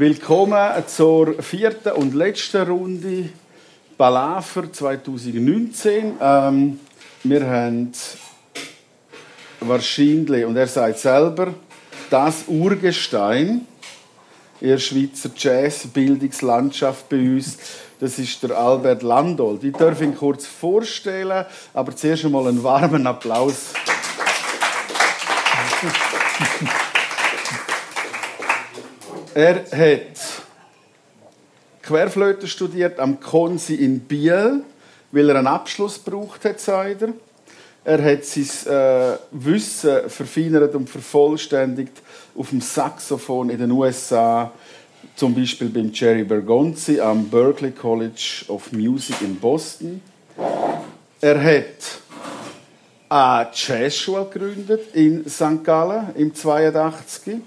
Willkommen zur vierten und letzten Runde Palaver 2019. Ähm, wir haben wahrscheinlich, und er sagt selber, das Urgestein in der Schweizer Jazz-Bildungslandschaft bei uns. Das ist der Albert Landolt. Ich darf ihn kurz vorstellen, aber zuerst einmal einen warmen Applaus. er hat Querflöte studiert am Konsi in Biel, weil er einen Abschluss braucht hat, sagt er. Er hat sein äh, Wissen verfeinert und vervollständigt auf dem Saxophon in den USA, zum Beispiel beim Jerry Bergonzi am Berklee College of Music in Boston. Er hat eine Jazzschule gegründet in St. Gallen im 82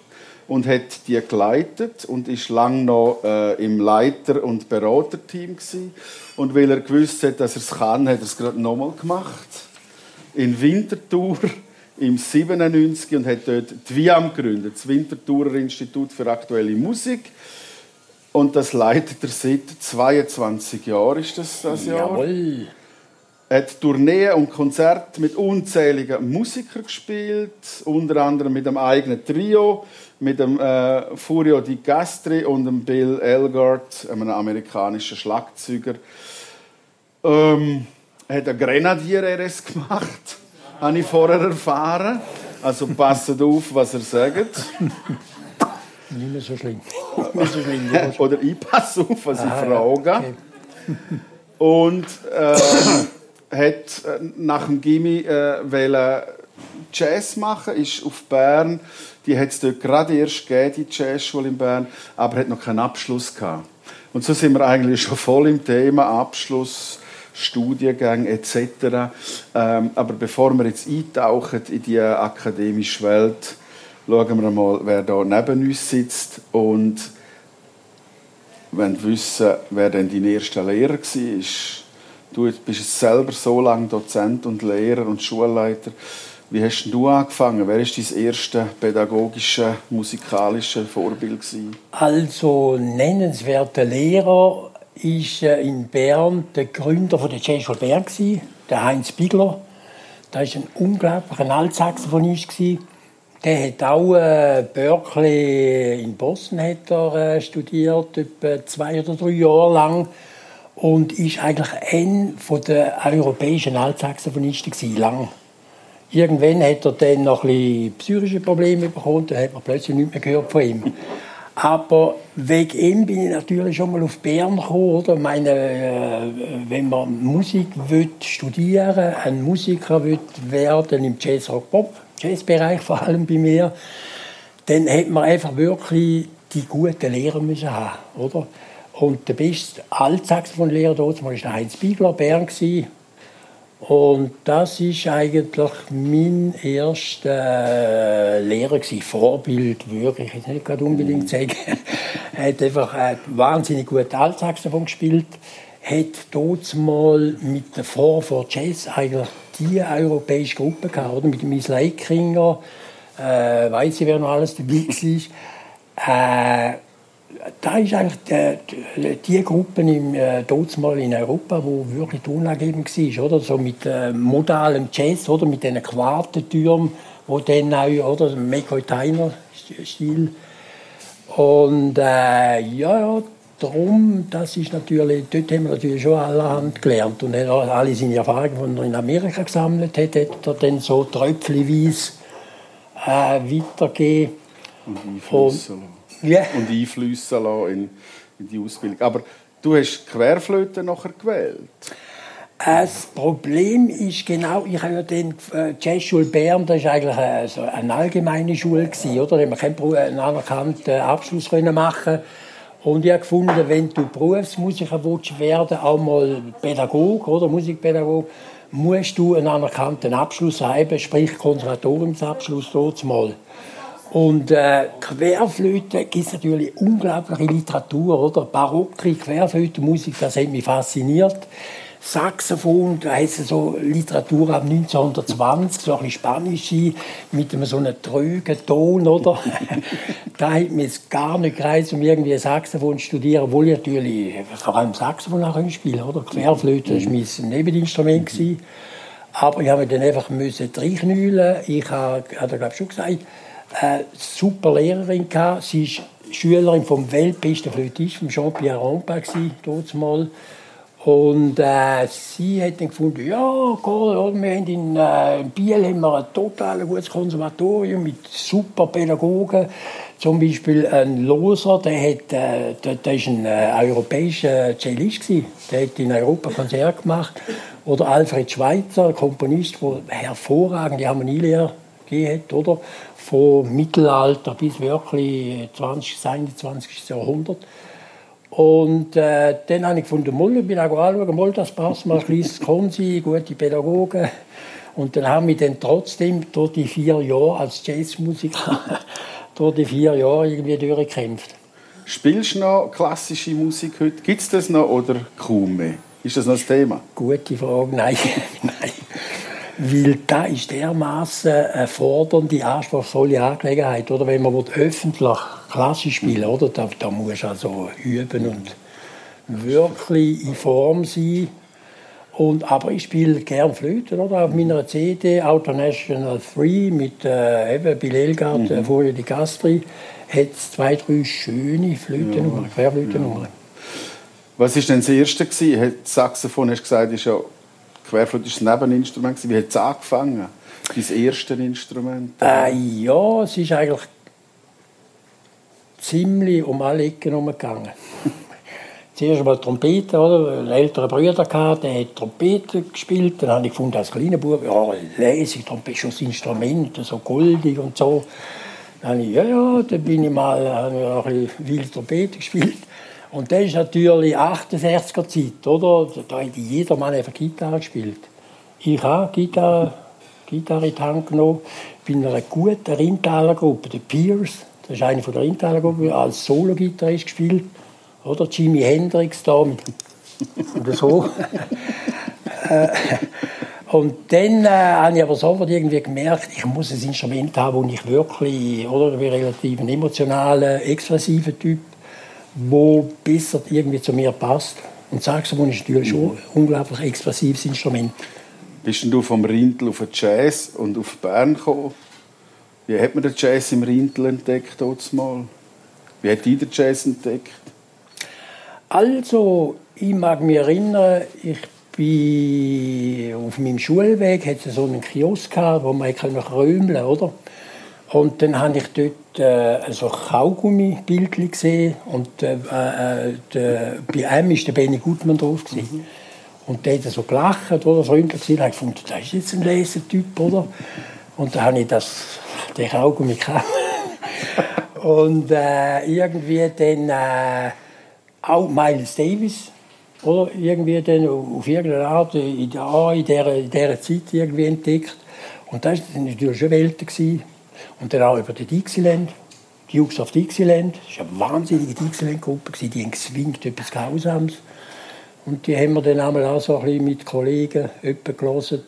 und hat die geleitet und ist lange noch äh, im Leiter- und Beraterteam gewesen. und weil er gewusst hat, dass er es kann, hat er es gerade nochmal gemacht in Winterthur im 97 und hat dort die WIAM gegründet, das Winterthurer Institut für aktuelle Musik. Und das leitet er seit 22 Jahren, ist das das Jahr? Jawohl. Er hat Tourneen und Konzerte mit unzähligen Musikern gespielt, unter anderem mit einem eigenen Trio, mit dem äh, Furio Di Castri und dem Bill Elgart, einem amerikanischen Schlagzeuger. Ähm, er hat eine Grenadier-RS gemacht, habe ich vorher erfahren. Also passt auf, was er sagt. Nicht mehr so schlimm. Nicht so schlimm. Oder ich passe auf, was ich frage. okay. Und äh, hat äh, nach dem Gimmi äh, Jazz machen, ist auf Bern. Die hat es dort gerade erst gegeben, die Jazzschule in Bern, aber hat noch keinen Abschluss gehabt. Und so sind wir eigentlich schon voll im Thema Abschluss, Studiengang etc. Ähm, aber bevor wir jetzt eintauchen in die akademische Welt, schauen wir mal, wer da neben uns sitzt und wenn wissen, wer denn dein erster Lehrer war. Du bist selber so lange Dozent und Lehrer und Schulleiter. Wie hast du angefangen? Wer war dein erstes pädagogisches, musikalisches Vorbild? Gewesen? Also nennenswerter Lehrer ist äh, in Bern der Gründer von der Jazzschule Bern der Heinz Bigler. Da ist ein unglaublicher Altsaxophonist. Der hat auch äh, Berkeley in Boston äh, studiert, etwa zwei oder drei Jahre lang und ist eigentlich ein von der europäischen Altsaxophonisten gewesen, lang. Irgendwann hat er dann noch ein psychische Probleme bekommen, dann hat man plötzlich nichts mehr gehört von ihm. Aber wegen ihm bin ich natürlich schon mal auf Bern gekommen. Oder? Meine, äh, wenn man Musik will studieren ein Musiker will werden im Jazz, Rock, Pop, Jazzbereich vor allem bei mir, dann hat man einfach wirklich die guten Lehrer müssen haben, oder? Und der beste Altsaxophonlehrer dort war der Heinz Biegler, Bern gewesen. Und das ist eigentlich mein erster äh, Lehrer gewesen. Vorbild, würde ich jetzt nicht gerade unbedingt sagen. er hat einfach äh, wahnsinnig gut Altsaxophon gespielt. Hat dort mal mit der Four for Jazz eigentlich die europäische Gruppe gehabt, oder? Mit dem Miss Leikinger, äh, weiß ich, wer noch alles dabei war. Äh, da ist eigentlich die, die Gruppe im, äh, mal in Europa, wo wirklich tonangebend war, oder? So mit äh, modalem Jazz, oder? Mit diesen Quartentürmen, wo dann auch, oder? McCoy Tyner Stil. Und äh, ja, ja, darum, das ist natürlich, dort haben wir natürlich schon allerhand gelernt. Und hat alle seine Erfahrungen, die er in Amerika gesammelt hat, hat er dann so tröpfchenweise äh, weitergegeben. Und einflüssen Ja. Und einflüssen lassen in, in die Ausbildung. Aber du hast Querflöte nachher gewählt. Das Problem ist genau, ich habe ja den äh, Jazzschule Bern, das war eigentlich eine, so eine allgemeine Schule, gewesen, oder? Da keinen Beru- einen anerkannten Abschluss machen Und ich habe gefunden, wenn du Berufsmusiker willst werden auch mal Pädagog oder Musikpädagog, musst du einen anerkannten Abschluss haben, sprich Konservatoriumsabschluss dort mal. Und äh, Querflöte gibt es natürlich unglaubliche Literatur, oder? Barocke Querflötenmusik, das hat mich fasziniert. Saxophon, da heißt es so Literatur ab 1920, so ein bisschen Spanisch mit einem so einem trögen Ton, oder? da hat mir es gar nicht gereizt, um irgendwie Saxophon zu studieren, obwohl ich natürlich vor allem Saxophon auch spielen oder? Querflöte, das war mein Nebeninstrument. Gewesen. Aber ich habe mich dann einfach müssen reinknüllen. Ich habe, hat er glaube schon gesagt, eine super Lehrerin gehabt. Sie war Schülerin vom weltbesten Flötist, von Jean-Pierre Rampin, dort mal. Und äh, sie hat dann gefunden, ja, cool, wir haben in, äh, in Biel haben wir ein total gutes Konservatorium mit super Pädagogen. Zum Beispiel ein Loser, der, hat, äh, der, der ist ein äh, europäischer Cellist gewesen. Der hat in Europa Konzert gemacht. Oder Alfred Schweitzer, Komponist, der hervorragende Harmonielehre gegeben hat, oder? Von Mittelalter bis wirklich 20. 21. Jahrhundert. Und äh, dann habe ich gefunden, Moll, ich bin auch anschauen, Moll, das passt mal, kleines Konsi, gute Pädagogen. Und dann haben wir dann trotzdem durch die vier Jahre als Jazzmusiker, durch die vier Jahre irgendwie durchgekämpft. Spielst du noch klassische Musik heute? Gibt es das noch oder kaum mehr? Ist das noch das Thema? Gute Frage, nein. nein. Weil da ist dermaßen eine fordernde, anspruchsvolle Angelegenheit. Oder wenn man öffentlich klassisch spielen oder? Da, da musst du also üben und wirklich in Form sein. Und, aber ich spiele gerne Flöte, oder? Auf meiner CD Auto National 3 mit äh, eben Bill Elgard, mhm. vorher die Gastri, hat es zwei, drei schöne Flötennummern, ja. Querflötennummern. Ja. Was war denn das erste? Gewesen? Das Saxophon, hast du gesagt, ist ja Querflöte ist ein Nebeninstrument. Wie hat es angefangen? Dein erste Instrument? Äh, ja, es ist eigentlich ziemlich um alle Ecken herumgegangen. Zuerst einmal Trompete, oder? Einen älteren Bruder gehabt, der hat Trompete gespielt. Dann habe ich gefunden, als kleiner Bub, ja, lese Trompete, schon das Instrument, so goldig und so. Dann habe ich, ja, ja, dann bin ich mal, habe ich auch ein bisschen wild Trompete gespielt. Und das ist natürlich 68er Zeit, oder? Da hat jeder Mann einfach Gitarre gespielt. Ich habe Gitarre, Gitarre in die Hand genommen, bin in einer guten Rindtaler Gruppe, der Pierce. Das ist eine von der Rindtaler Gruppe, als Solo-Gitarrist gespielt. Oder Jimi Hendrix da mit und so. Äh, und dann äh, habe ich aber sofort irgendwie gemerkt, ich muss ein Instrument haben, wo ich wirklich, oder, ich bin relativ ein emotionaler, expressiver Typ wo besser irgendwie zu mir passt. Und Saxophon ist natürlich schon ein unglaublich expressives Instrument. Bist du vom Rindl auf den Jazz und auf Bern gekommen? Wie hat man den Jazz im Rindl entdeckt? Mal? Wie hat ihr den Jazz entdeckt? Also, ich mag mich erinnern, ich bin auf meinem Schulweg, hatte so einen Kiosk, gehabt, wo man römeln konnte, oder? Und dann habe ich dort äh, so Kaugummi-Bildchen gesehen und äh, äh, der, bei einem war der Benny Gutmann drauf. Mhm. Und der hat so gelacht, oder freundlich gesehen, habe gefunden, das ist jetzt ein Lesetyp, oder? Und dann habe ich das, den Kaugummi gekauft. und äh, irgendwie dann äh, auch Miles Davis, oder? Irgendwie dann auf irgendeine Art in, der, in, dieser, in dieser Zeit irgendwie entdeckt. Und das war natürlich schon Welten. Gewesen. Und dann auch über die Dixieland, die Jungs auf Dixieland. Das war eine wahnsinnige Dixieland-Gruppe, die haben geswingt, etwas Grausames. Und die haben wir dann einmal auch so ein bisschen mit Kollegen gelesen.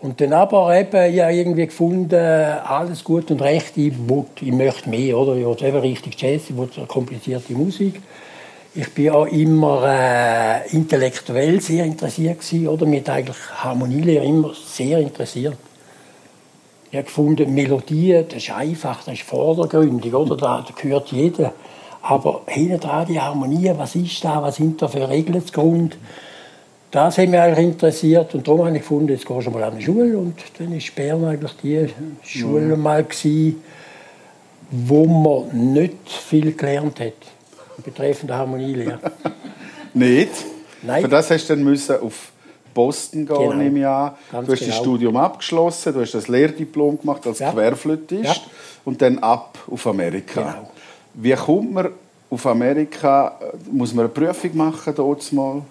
Und dann aber eben, ja, irgendwie gefunden, alles gut und recht, ich, ich möchte mehr, oder? Ich wollte eben richtig Jazz, ich wollte komplizierte Musik. Ich bin auch immer äh, intellektuell sehr interessiert gewesen, oder? Mir hat eigentlich Harmonielehre immer sehr interessiert. Ich habe gefunden, Melodie, das ist einfach, das ist vordergründig, oder? Da, gehört jeder. Aber hinten dran die Harmonie, was ist da, was sind da für Regeln zu Grund? Das hat mich eigentlich interessiert und darum habe ich gefunden, jetzt gehst du mal an die Schule und dann war Bern eigentlich die Schule mal gewesen, wo man nicht viel gelernt hat betreffend Harmonielehre. nicht? Nein. Für das hast du dann müssen auf Boston gehen, genau. ich an. Ganz du hast genau. das Studium abgeschlossen, du hast das Lehrdiplom gemacht als ja. Querflötist ja. und dann ab auf Amerika. Genau. Wie kommt man auf Amerika? Muss man eine Prüfung machen dort mal?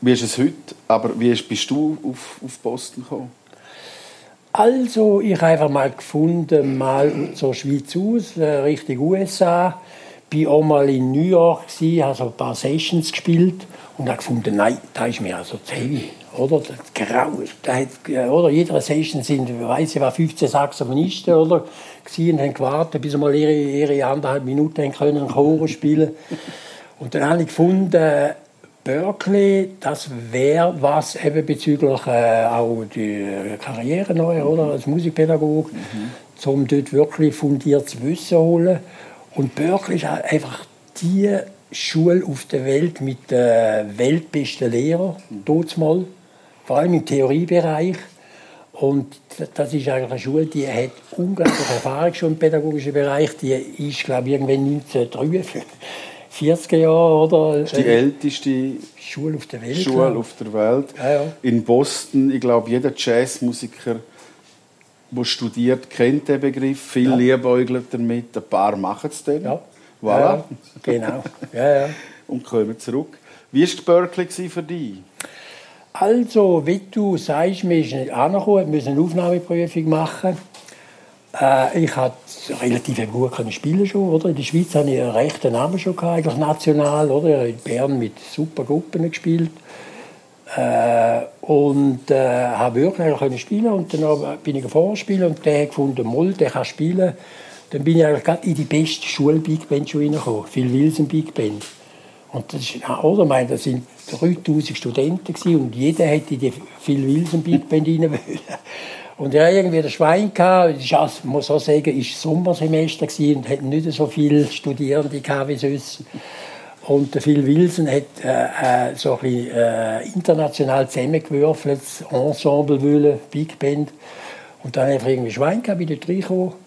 Wie ist es heute? Aber wie bist du auf, auf Boston gekommen? Also, ich habe einfach mal gefunden, mal zur Schweiz aus, äh, Richtung USA bin auch mal in New York, habe so ein paar Sessions gespielt und habe gefunden, nein, da ist mir also zu heavy. Oder? Das Grau, da hat, oder? Jeder Session sind, weiß ich, war 15 Saxophonisten oder? und haben gewartet, bis sie mal ihre, ihre anderthalb Minuten können einen Chor spielen Und dann habe ich gefunden, Berkeley, das wäre was eben bezüglich äh, auch die Karriere neu, oder? Als Musikpädagog, mhm. um dort wirklich fundiertes Wissen zu holen. Und Berkeley ist einfach die Schule auf der Welt mit den weltbesten Lehrern, mal, vor allem im Theoriebereich. Und das ist eigentlich eine Schule, die hat unglaubliche Erfahrung schon im pädagogischen Bereich. Die ist, glaube ich, irgendwann 1943 40er Jahren, oder? Das ist die älteste Schule auf der Welt. Schule auf der Welt. Ja, ja. In Boston, ich glaube, jeder Jazzmusiker, der studiert, kennt den Begriff. Viele ja. liebäugeln damit, ein paar machen es dann. Ja. Voilà. Ja, genau. Ja, ja. Und kommen zurück. Wie war Berkeley für dich? Also, wie du sagst, wir sind nicht angekommen, wir müssen eine Aufnahmeprüfung machen. Äh, ich konnte relativ gut spielen schon, oder? In der Schweiz hatte ich einen rechten Namen schon gehabt, eigentlich national, oder? In Bern mit super Gruppen gespielt. Äh, und äh, habe wirklich können spielen und dann bin ich vorspielen und der hat gefunden, Moll, der kann spielen. Dann bin ich eigentlich in die beste Schule Big Band schon reingekommen, Phil Wilson Big Band. Und das ist, oder? Ich meine, das sind 3000 Studenten gewesen, und jeder hätte in die Phil Wilson Big Band rein wollen. Und er hatte irgendwie das Schwein gehabt. Ich muss auch sagen, war Sommersemester und hatte nicht so viele Studierende wie sonst. Und Phil Wilson hat äh, äh, so ein bisschen, äh, international zusammengewürfeltes Ensemble wollen, Big Band. Und dann einfach irgendwie Schwein gehabt, bin ich reingekommen.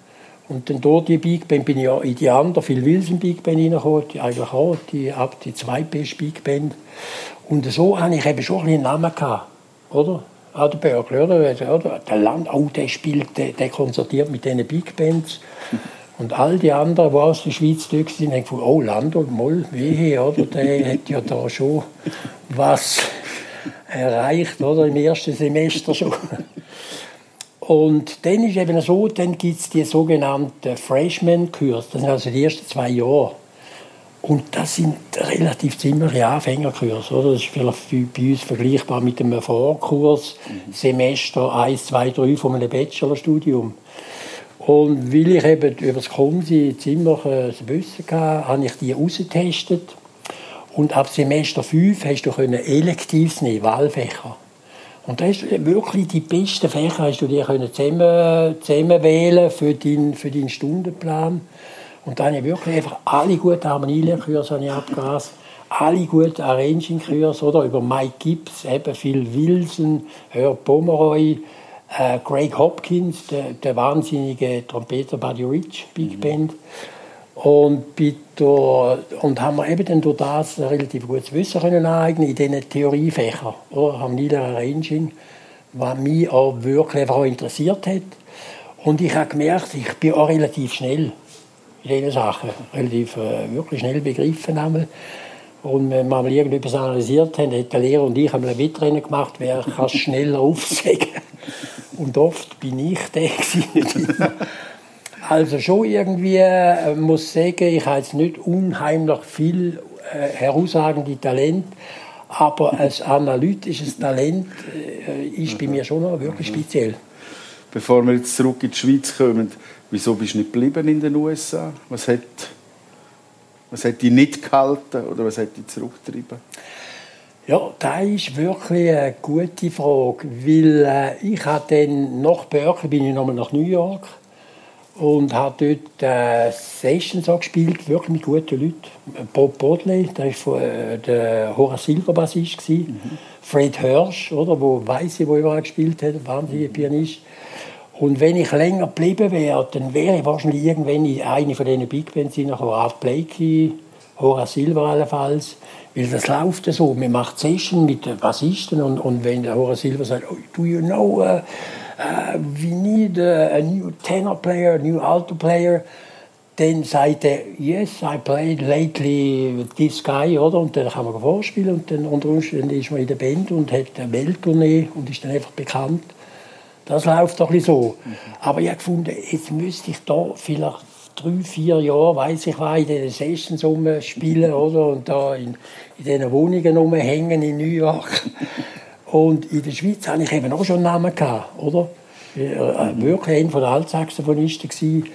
Und dann durch die Big Band bin ich in die andere Phil Wilson Big Band reingekommen, die eigentlich auch die, ab die zweitbeste Big Band. Und so hatte ich eben schon einen Namen gehabt, oder? Ah, der Berkeley, oder? oder? Der Land, oh, der spielt, der, der konzertiert mit diesen Big Bands. Und all die anderen, die aus der Schweiz da sind, haben gefunden, oh, Lando, Moll, wehe, oder? Der hat ja da schon was erreicht, oder? Im ersten Semester schon. Und dann ist eben so, dann gibt es die sogenannten Freshman-Kurs. Das sind also die ersten zwei Jahre. Und das sind relativ ziemliche Anfängerkurse. Oder? Das ist vielleicht bei uns vergleichbar mit einem Vorkurs, mhm. Semester 1, 2, 3 von einem Bachelorstudium. Und weil ich eben über das Konsi ziemlich äh, Wissen hatte, habe ich die ausgetestet. Und ab Semester 5 hast du elektiv nehmen, Wahlfächer. Und das ist wirklich die besten Fächer, hast du dir zusammen, zusammen wählen für deinen, für deinen Stundenplan. Und dann habe ich wirklich einfach alle guten Harmonielehrkurse abgegrast. Alle guten Arranging-Kurse, oder? Über Mike Gibbs, eben Phil Wilson, Herb Pomeroy, äh, Greg Hopkins, der, der, wahnsinnige Trompeter Buddy Rich, Big mhm. Und, bitte, und haben wir eben dann durch das relativ gutes Wissen können aneignen in diesen Theoriefächern, oder? Harmonielehre Arranging, was mich auch wirklich auch interessiert hat. Und ich habe gemerkt, ich bin auch relativ schnell in diesen Sachen relativ äh, wirklich schnell begriffen haben. Und wenn wir mal irgendetwas analysiert haben, hat der Lehrer und ich ein Wettrennen gemacht, wer kann schneller aufsägen. Und oft bin ich der Also schon irgendwie äh, muss ich sagen, ich habe jetzt nicht unheimlich viel äh, herausragende Talent, aber als analytisches Talent äh, ist bei mir schon noch wirklich speziell. Bevor wir jetzt zurück in die Schweiz kommen, Wieso bist du nicht geblieben in den USA? Was hat, was hat dich nicht gehalten oder was hat dich zurückgetrieben? Ja, das ist wirklich eine gute Frage, weil äh, ich habe dann nach Berkeley bin ich nochmal nach New York und habe dort äh, Sessions auch gespielt, wirklich mit guten Leuten. Bob Bodley, der war von, äh, der Horace Silver Bassist. Mhm. Fred Hirsch, oder, wo ich, wo überall gespielt hat, wahnsinniger Pianist. Und wenn ich länger geblieben wäre, dann wäre ich wahrscheinlich irgendwann in eine von diesen Big Bands hineingekommen. Art Blakey, Horace Silver allenfalls. Weil das läuft ja so. Man macht Session mit den Bassisten und, und wenn der Horace Silver sagt, oh, do you know, uh, uh, we need a, a new tenor player, a new alto player, dann sagt er, yes, I played lately with this guy, oder? Und dann kann man vorspielen und dann unter Umständen ist man in der Band und hat eine Welttournee und ist dann einfach bekannt. Das läuft doch so. Mhm. Aber ich habe gefunden, jetzt müsste ich da vielleicht drei, vier Jahren, weiß ich war, in den Sessions spielen oder? und da in, in diesen Wohnungen rumhängen in New York. Und in der Schweiz hatte ich eben auch schon einen Namen, gehabt, oder? Ich war äh, wirklich einer der Altsaxophonisten. Gewesen.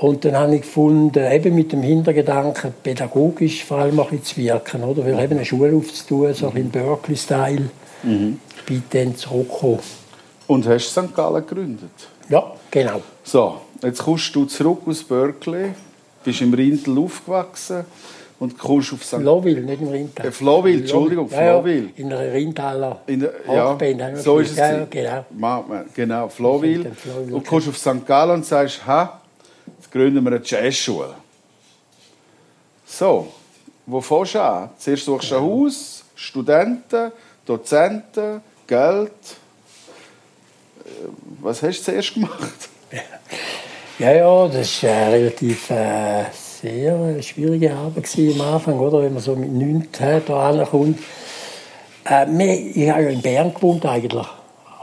Und dann habe ich gefunden, eben mit dem Hintergedanken, pädagogisch vor allem ein zu wirken, oder? Weil eben eine Schule aufzutun, so in Berkeley-Style. Mhm. Bin dann zurückgekommen. Und hast St. Gallen gegründet? Ja, genau. So, jetzt kommst du zurück aus Berkeley, bist im Rindl aufgewachsen und kommst auf St. Flowville, nicht im Rindtal. Äh, Flowville, Entschuldigung, ja. Ja, in einer Rindtaler ja, so ist es. Ja, genau. Genau, Flowville. Und kommst auf St. Gallen und sagst, ha, jetzt gründen wir eine Jazzschule. So, wo fährst du an? Zuerst suchst du ein Haus, Studenten, Dozenten, Geld. Äh, was hast du zuerst gemacht? Ja, ja, das war eine relativ äh, sehr schwierige Arbeit am Anfang, oder? wenn man so mit 9 da ankommt. Äh, ich habe ja in Bern gewohnt eigentlich.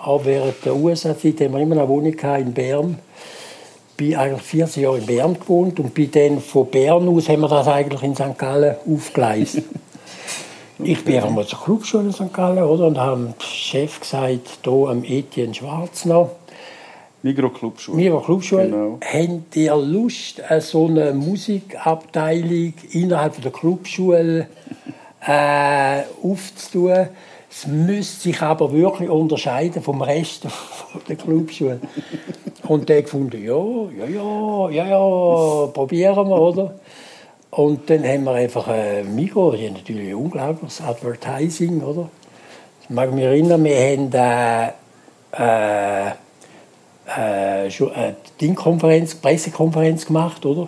Auch während der USA-Zeit haben wir immer eine Wohnung in Bern. Ich habe eigentlich 14 Jahre in Bern gewohnt und bin dann von Bern aus haben wir das eigentlich in St. Gallen aufgeleistet. Ich bin einfach mal zur Clubschule in St. Gallen oder? und habe dem Chef gesagt, hier am Etienne Schwarz noch, Migro Clubschule. Migro Clubschule. Genau. Habt ihr Lust, so eine Musikabteilung innerhalb der Clubschule äh, aufzutun? Es müsste sich aber wirklich unterscheiden vom Rest der Clubschule. Und der gefunden, ja, ja, ja, ja, ja, probieren wir, oder? Und dann haben wir einfach ein Migro, die haben natürlich unglaubliches Advertising, oder? Ich mag mich erinnern, wir haben äh, äh, äh, eine Dingkonferenz, Pressekonferenz gemacht, oder?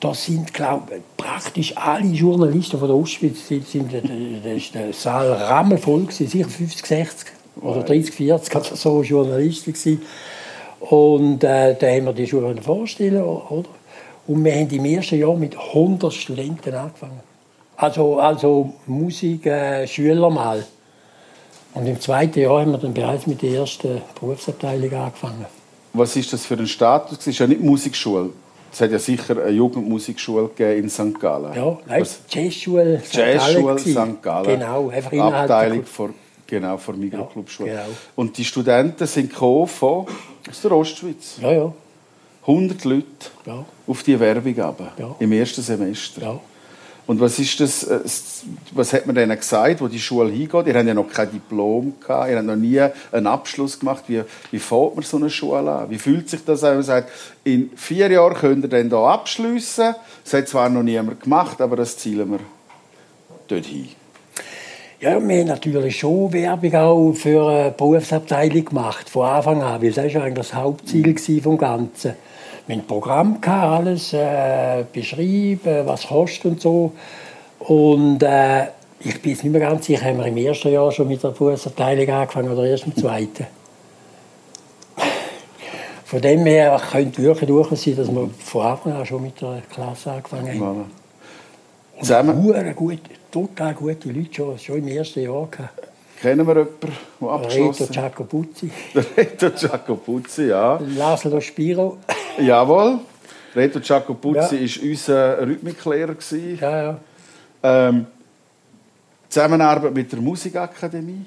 Da sind, glaube praktisch alle Journalisten von der Ostschweiz, sind, sind, äh, ist der Saal rammelvoll gewesen, sicher 50, 60 oder 30, 40 also so Journalisten gewesen. Und äh, da haben wir die Schule vorstellen, oder? Und wir haben im ersten Jahr mit 100 Studenten angefangen. Also, also Musikschüler äh, mal. Und im zweiten Jahr haben wir dann bereits mit der ersten Berufsabteilung angefangen. Was ist das für ein Status? Es ist ja nicht Musikschule. Es hat ja sicher eine Jugendmusikschule gegeben in St. Gallen. Ja, nein, Jazzschule St. Jazzschule St. Gallen. Genau, einfach Abteilung von, genau, von Mikroclubschule. Ja, genau. Und die Studenten sind gekommen von aus der Ostschweiz. Ja, ja. 100 Leute ja. auf die Werbung aber, ja. im ersten Semester. Ja. Und was ist das, äh, was hat man denen gesagt, wo die Schule hingeht? Ihr habt ja noch kein Diplom gehabt, ihr habt noch nie einen Abschluss gemacht. Wie, wie fängt man so eine Schule an? Wie fühlt sich das an? Man sagt, in vier Jahren könnt ihr dann hier abschliessen. Das hat zwar noch niemand gemacht, aber das zielen wir dort hin. Ja, wir haben natürlich schon Werbung auch für eine Berufsabteilung gemacht, von Anfang an, weil das war eigentlich das Hauptziel des Ganzen wir ein Programm gehabt, alles äh, beschrieben, was kostet und so. Und äh, ich bin jetzt nicht mehr ganz sicher, haben wir im ersten Jahr schon mit der Fußabteilung angefangen oder erst im zweiten. Von dem her könnte wirklich durchaus sein, dass wir von Anfang an schon mit der Klasse angefangen haben. Ja. Zusammen? Gut, total gute Leute schon, schon im ersten Jahr gehabt. Kennen wir jemanden, der abgeschlossen Reto Giacopuzzi. Reto Giacopuzzi, ja. Laszlo Spiro. Jawohl. Reto Giacopuzzi war ja. unser Rhythmiklehrer. Ja, ja. Ähm, Zusammenarbeit mit der Musikakademie.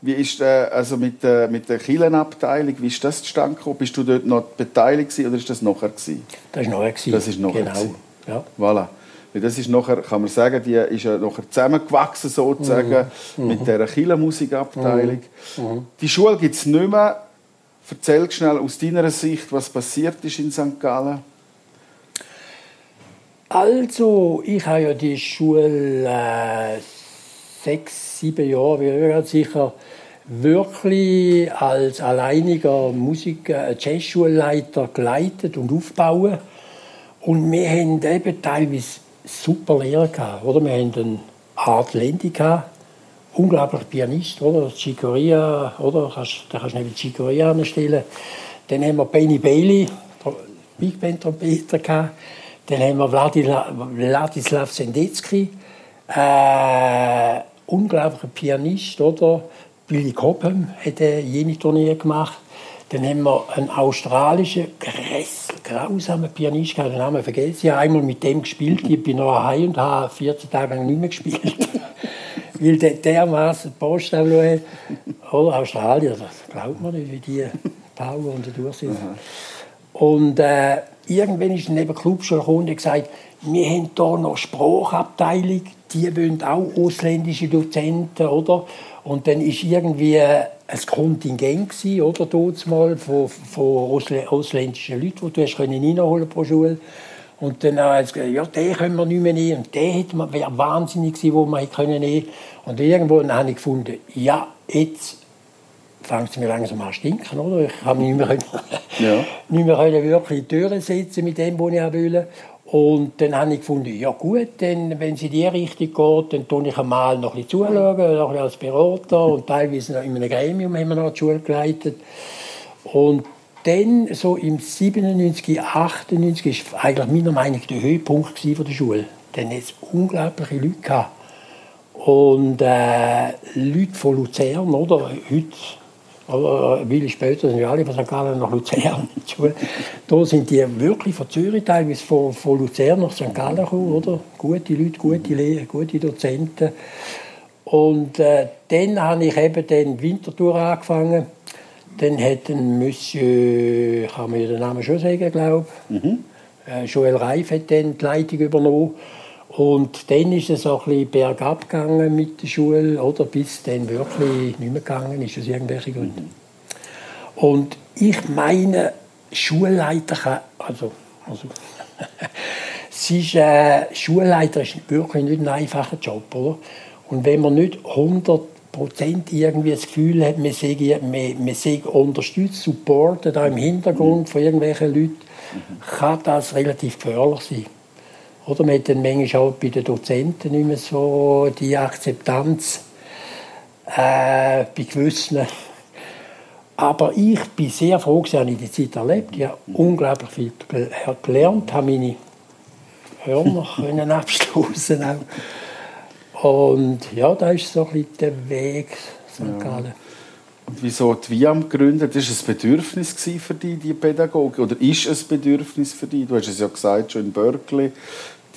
Wie ist äh, also mit, äh, mit der Killenabteilung, wie ist das zustande gekommen? Bist du dort noch beteiligt oder ist das nachher gewesen? Das war nachher. Gewesen. Das ist nachher genau. Ja. Voilà. Das ist nachher, kann man sagen, die ist ja nachher zusammengewachsen sozusagen mhm. mit der Killenmusikabteilung. Mhm. mhm. Die Schule gibt es nicht mehr. Erzähl schnell aus deiner Sicht, was passiert ist in St. Gallen. Also, ich habe ja die Schule äh, sechs, sieben Jahre, wie sicher, wirklich als alleiniger Musik-, äh, Jazzschulleiter geleitet und aufgebaut. Und wir haben eben teilweise super Lehrer gehabt, oder? Wir haben einen Art Lendi gehabt, unglaublicher Pianist, oder? Chicoria, oder? Da kannst du neben Chicoria anstellen. Dann haben wir Benny Bailey, Big Band Trompeter gehabt. Dann haben wir Wladislav Sendetsky, äh, unglaublicher Pianist, oder? Billy Cobham hat jene Turnier gemacht. Dann haben wir einen australischen, grausamen Pianist, den Namen vergessen. Ich habe einmal mit dem gespielt, ich bin noch heim und habe 14 Tage lang nicht mehr gespielt. Weil der dermaßen Post. Oder Australier, das glaubt man nicht, wie die Power und durch sind. Und äh, irgendwann ist neben Clubschule gekommen und gesagt, wir haben hier noch Sprachabteilung, die wollen auch ausländische Dozenten, oder? Und dann ist irgendwie ein Kontingent gewesen, oder, mal, von, von ausländischen Leuten, die du reinholen pro Schule. Und dann hat es gesagt, ja, den können wir nicht mehr nehmen. Und der wäre wahnsinnig gewesen, wo wir können nehmen. Und irgendwo habe ich gefunden, ja, jetzt fängt es mir langsam an zu stinken, oder? Ich habe mich nicht mehr, ja. nicht mehr wirklich in die Türen setzen mit dem, was ich will. Und dann habe ich gefunden, ja gut, dann, wenn es in die Richtung geht, dann tue ich einmal noch ein bisschen zuschauen, noch ein als Berater und teilweise in einem Gremium haben wir noch die Schule geleitet. Und dann, so im 97, 98, war eigentlich meiner Meinung nach der Höhepunkt von der Schule. Dann hat es unglaubliche Leute gehabt. Und äh, Leute von Luzern, oder? Heute oder Willi später sind ja alle von St. Gallen nach Luzern. da sind die wirklich von Zürich, teilweise von, von Luzern nach St. Gallen gekommen, oder? Gute Leute, gute Lehrer, gute Dozenten. Und äh, dann habe ich eben den Wintertour angefangen. Dann hat ein Monsieur, kann man den Namen schon sagen, glaube ich, mhm. äh, Joel Reif hat dann die Leitung übernommen. Und dann ist es auch ein bisschen bergab gegangen mit der Schule, oder bis dann wirklich nicht mehr gegangen ist, aus irgendwelchen Gründen. Und ich meine, Schulleiter kann, also, also es ist, äh, Schulleiter ist wirklich nicht ein einfacher Job, oder? Und wenn man nicht 100% irgendwie das Gefühl hat, man sei, man, man sei unterstützt, supportet, auch im Hintergrund von irgendwelchen Leuten, kann das relativ gefährlich sein. Oder man hat dann manchmal auch bei den Dozenten nicht mehr so die Akzeptanz äh, bei gewissen. Aber ich bin sehr froh, dass ich die Zeit erlebt Ich habe unglaublich viel gelernt, habe meine Hörner können abstoßen Und ja, da ist so ein bisschen der Weg, St. Gallen. Und wieso die WIAM gegründet? Ist es ein Bedürfnis für dich, die Pädagogik? Oder ist es ein Bedürfnis für dich? Du hast es ja gesagt, schon in Berkeley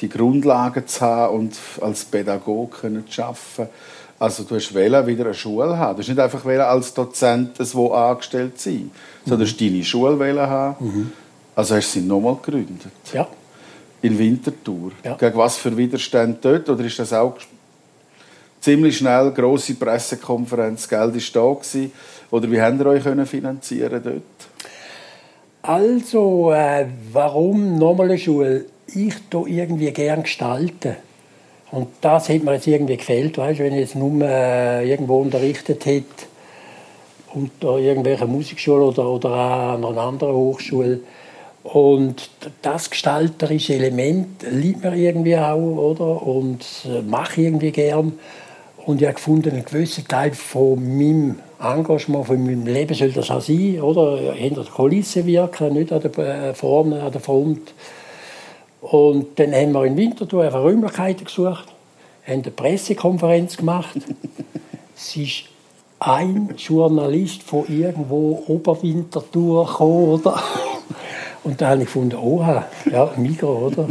die Grundlagen zu haben und als Pädagoge zu arbeiten. Also du hast wieder eine Schule haben. Du hast nicht einfach als Dozent wo angestellt sein, sondern du hast deine Schule haben. Mhm. Also hast du sie nochmal gegründet. Ja. In Winterthur. Ja. Gegen was für Widerstand dort? Oder ist das auch ziemlich schnell große Pressekonferenz, Geld ist da gewesen? Oder wie habt ihr euch können finanzieren dort? Also, äh, warum nochmal eine Schule? Ich da irgendwie gern gestalten. Und das hat mir jetzt irgendwie gefällt, weißt, wenn ich jetzt nur äh, irgendwo unterrichtet hätte, unter irgendwelcher Musikschule oder, oder an einer anderen Hochschule. Und das gestalterische Element liebt mir irgendwie auch, oder? Und äh, mache irgendwie gern. Und ich habe gefunden, ein gewisser Teil von meinem Engagement, von meinem Leben soll das auch sein, oder? Hinter der Kulisse wirken, nicht an der, äh, vorne an der Front. Und dann haben wir in Winterthur einfach Räumlichkeiten gesucht, haben eine Pressekonferenz gemacht. es ist ein Journalist von irgendwo Oberwinterthur gekommen, oder? Und da habe ich gefunden, oha, ja, Migro, oder?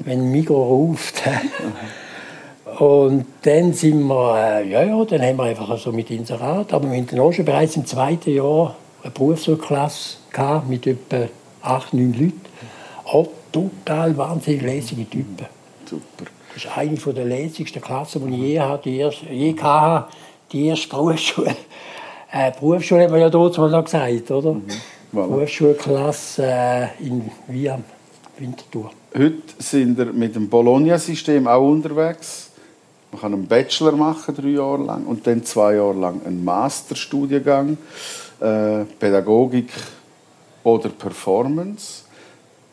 Wenn Migro ruft. Und dann sind wir, äh, ja, ja, dann haben wir einfach so mit Inserat, aber wir hatten auch schon bereits im zweiten Jahr eine Berufsklasse mit etwa acht, neun Leuten. Total wahnsinnig lässige Typen. Super. Das ist eine der lässigsten Klassen, die ich je hatte. Die erste, je hatte, die erste Berufsschule. Äh, Berufsschule hat man ja dort mal noch gesagt, oder? Mhm. Voilà. Berufsschulklasse äh, in Via Winterthur. Heute sind wir mit dem Bologna-System auch unterwegs. Man kann einen Bachelor machen, drei Jahre lang, und dann zwei Jahre lang einen Masterstudiengang, äh, Pädagogik oder Performance.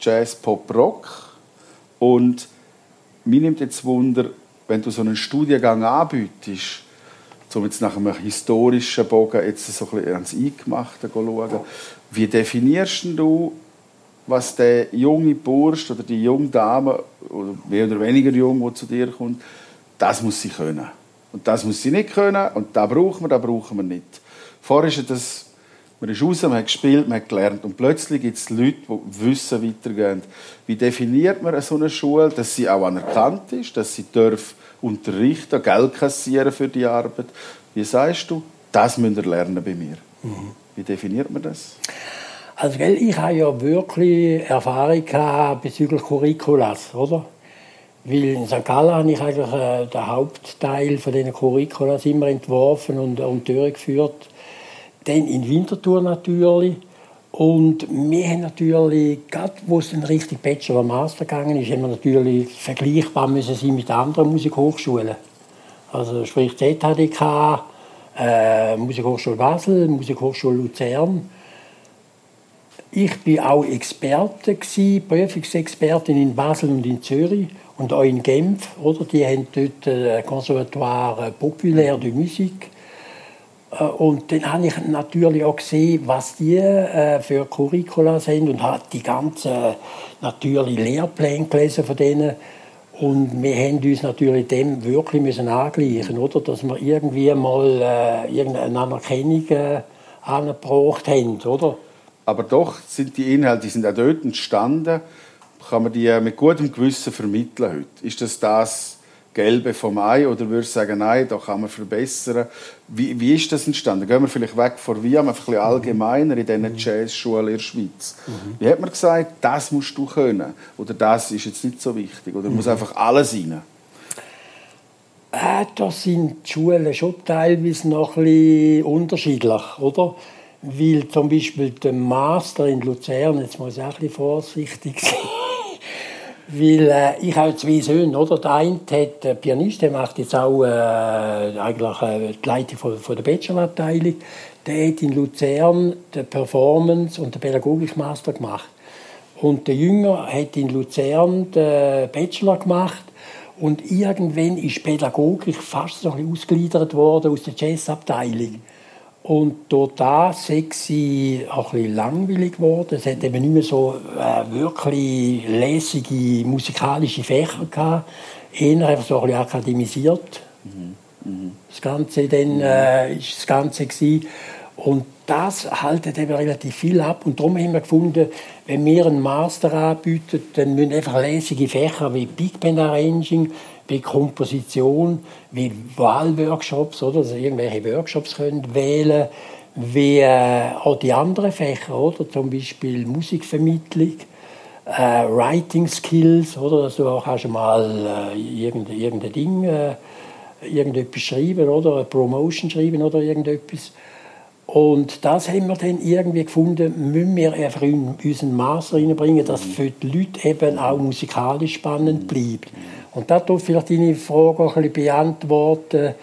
Jazz, Pop, Rock. Und mir nimmt jetzt Wunder, wenn du so einen Studiengang anbietest, um jetzt nach einem historischen Bogen jetzt so ein ans Eingemachte schauen, wie definierst du, was der junge Bursch oder die junge Dame, oder mehr oder weniger jung, die zu dir kommt, das muss sie können. Und das muss sie nicht können und da brauchen wir, da brauchen wir nicht. Vorher ist das Man ist raus, man hat gespielt, man hat gelernt und plötzlich gibt es Leute, die Wissen weitergehen. Wie definiert man so eine Schule, dass sie auch anerkannt ist, dass sie darf unterrichten, Geld kassieren für die Arbeit? Wie sagst du, das müsst ihr lernen bei mir? Mhm. Wie definiert man das? Also, ich habe ja wirklich Erfahrung bezüglich Curriculas, oder? Weil in St. Gallen habe ich eigentlich äh, den Hauptteil von diesen Curriculas immer entworfen und, und durchgeführt. Dann in Winterthur natürlich. Und wir haben natürlich, gerade wo es dann richtig Bachelor Master gegangen ist, haben wir natürlich vergleichbar müssen sein mit anderen Musikhochschulen. Also sprich ZHDK, äh, Musikhochschule Basel, Musikhochschule Luzern. Ich bin auch Experte gewesen, Prüfungsexpertin in Basel und in Zürich und auch in Genf. Oder? Die haben dort ein Conservatoire Populaire de Musique. Äh, und dann habe ich natürlich auch gesehen, was die äh, für Curricula sind und habe die ganzen natürlich Lehrpläne gelesen von denen. Und wir haben uns natürlich dem wirklich müssen angleichen, oder? Dass wir irgendwie mal äh, irgendeine Anerkennung äh, angebracht haben, oder? Aber doch sind die Inhalte, die sind auch dort entstanden, kann man die mit gutem Gewissen vermitteln heute. Ist das das Gelbe vom Ei oder würdest du sagen, nein, da kann man verbessern? Wie, wie ist das entstanden? Gehen wir vielleicht weg von Wien, ein bisschen allgemeiner in diesen. Jazzschulen in der Schweiz. Mhm. Wie hat man gesagt, das musst du können? Oder das ist jetzt nicht so wichtig? Oder mhm. muss einfach alles rein? Äh, da sind die Schulen schon teilweise noch ein bisschen unterschiedlich, oder? Weil zum Beispiel der Master in Luzern, jetzt muss ich auch ein bisschen vorsichtig sein, weil äh, ich habe zwei Söhne, oder? Der eine hat äh, Pianist, der macht jetzt auch äh, eigentlich äh, die Leitung von, von der Bachelorabteilung. Der hat in Luzern den Performance- und den Pädagogikmaster gemacht. Und der Jünger hat in Luzern den Bachelor gemacht. Und irgendwann ist Pädagogik fast so ein bisschen ausgegliedert worden aus der Jazzabteilung. Und durch das ist sie auch ein bisschen langweilig geworden. Es hat eben nicht mehr so äh, wirklich lässige musikalische Fächer gehabt. Eher einfach so ein bisschen akademisiert. Mhm. Mhm. Das Ganze dann äh, ist das Ganze gewesen. Und das haltet eben relativ viel ab. Und darum haben wir gefunden, wenn wir einen Master anbieten, dann müssen einfach lässige Fächer wie Big Band Arranging, wie Komposition, wie Wahlworkshops, oder? Also irgendwelche Workshops können wählen, wie äh, auch die anderen Fächer, oder? Zum Beispiel Musikvermittlung, äh, Writing Skills, oder? Dass du auch hast mal äh, irgendein, irgendein Ding, äh, irgendetwas schreiben, oder? Eine Promotion schreiben oder irgendetwas. Und das haben wir dann irgendwie gefunden, müssen wir einfach in unseren Master reinbringen, dass für die Leute eben auch musikalisch spannend bleibt. Und da tut vielleicht deine Frage auch ein bisschen beantworten.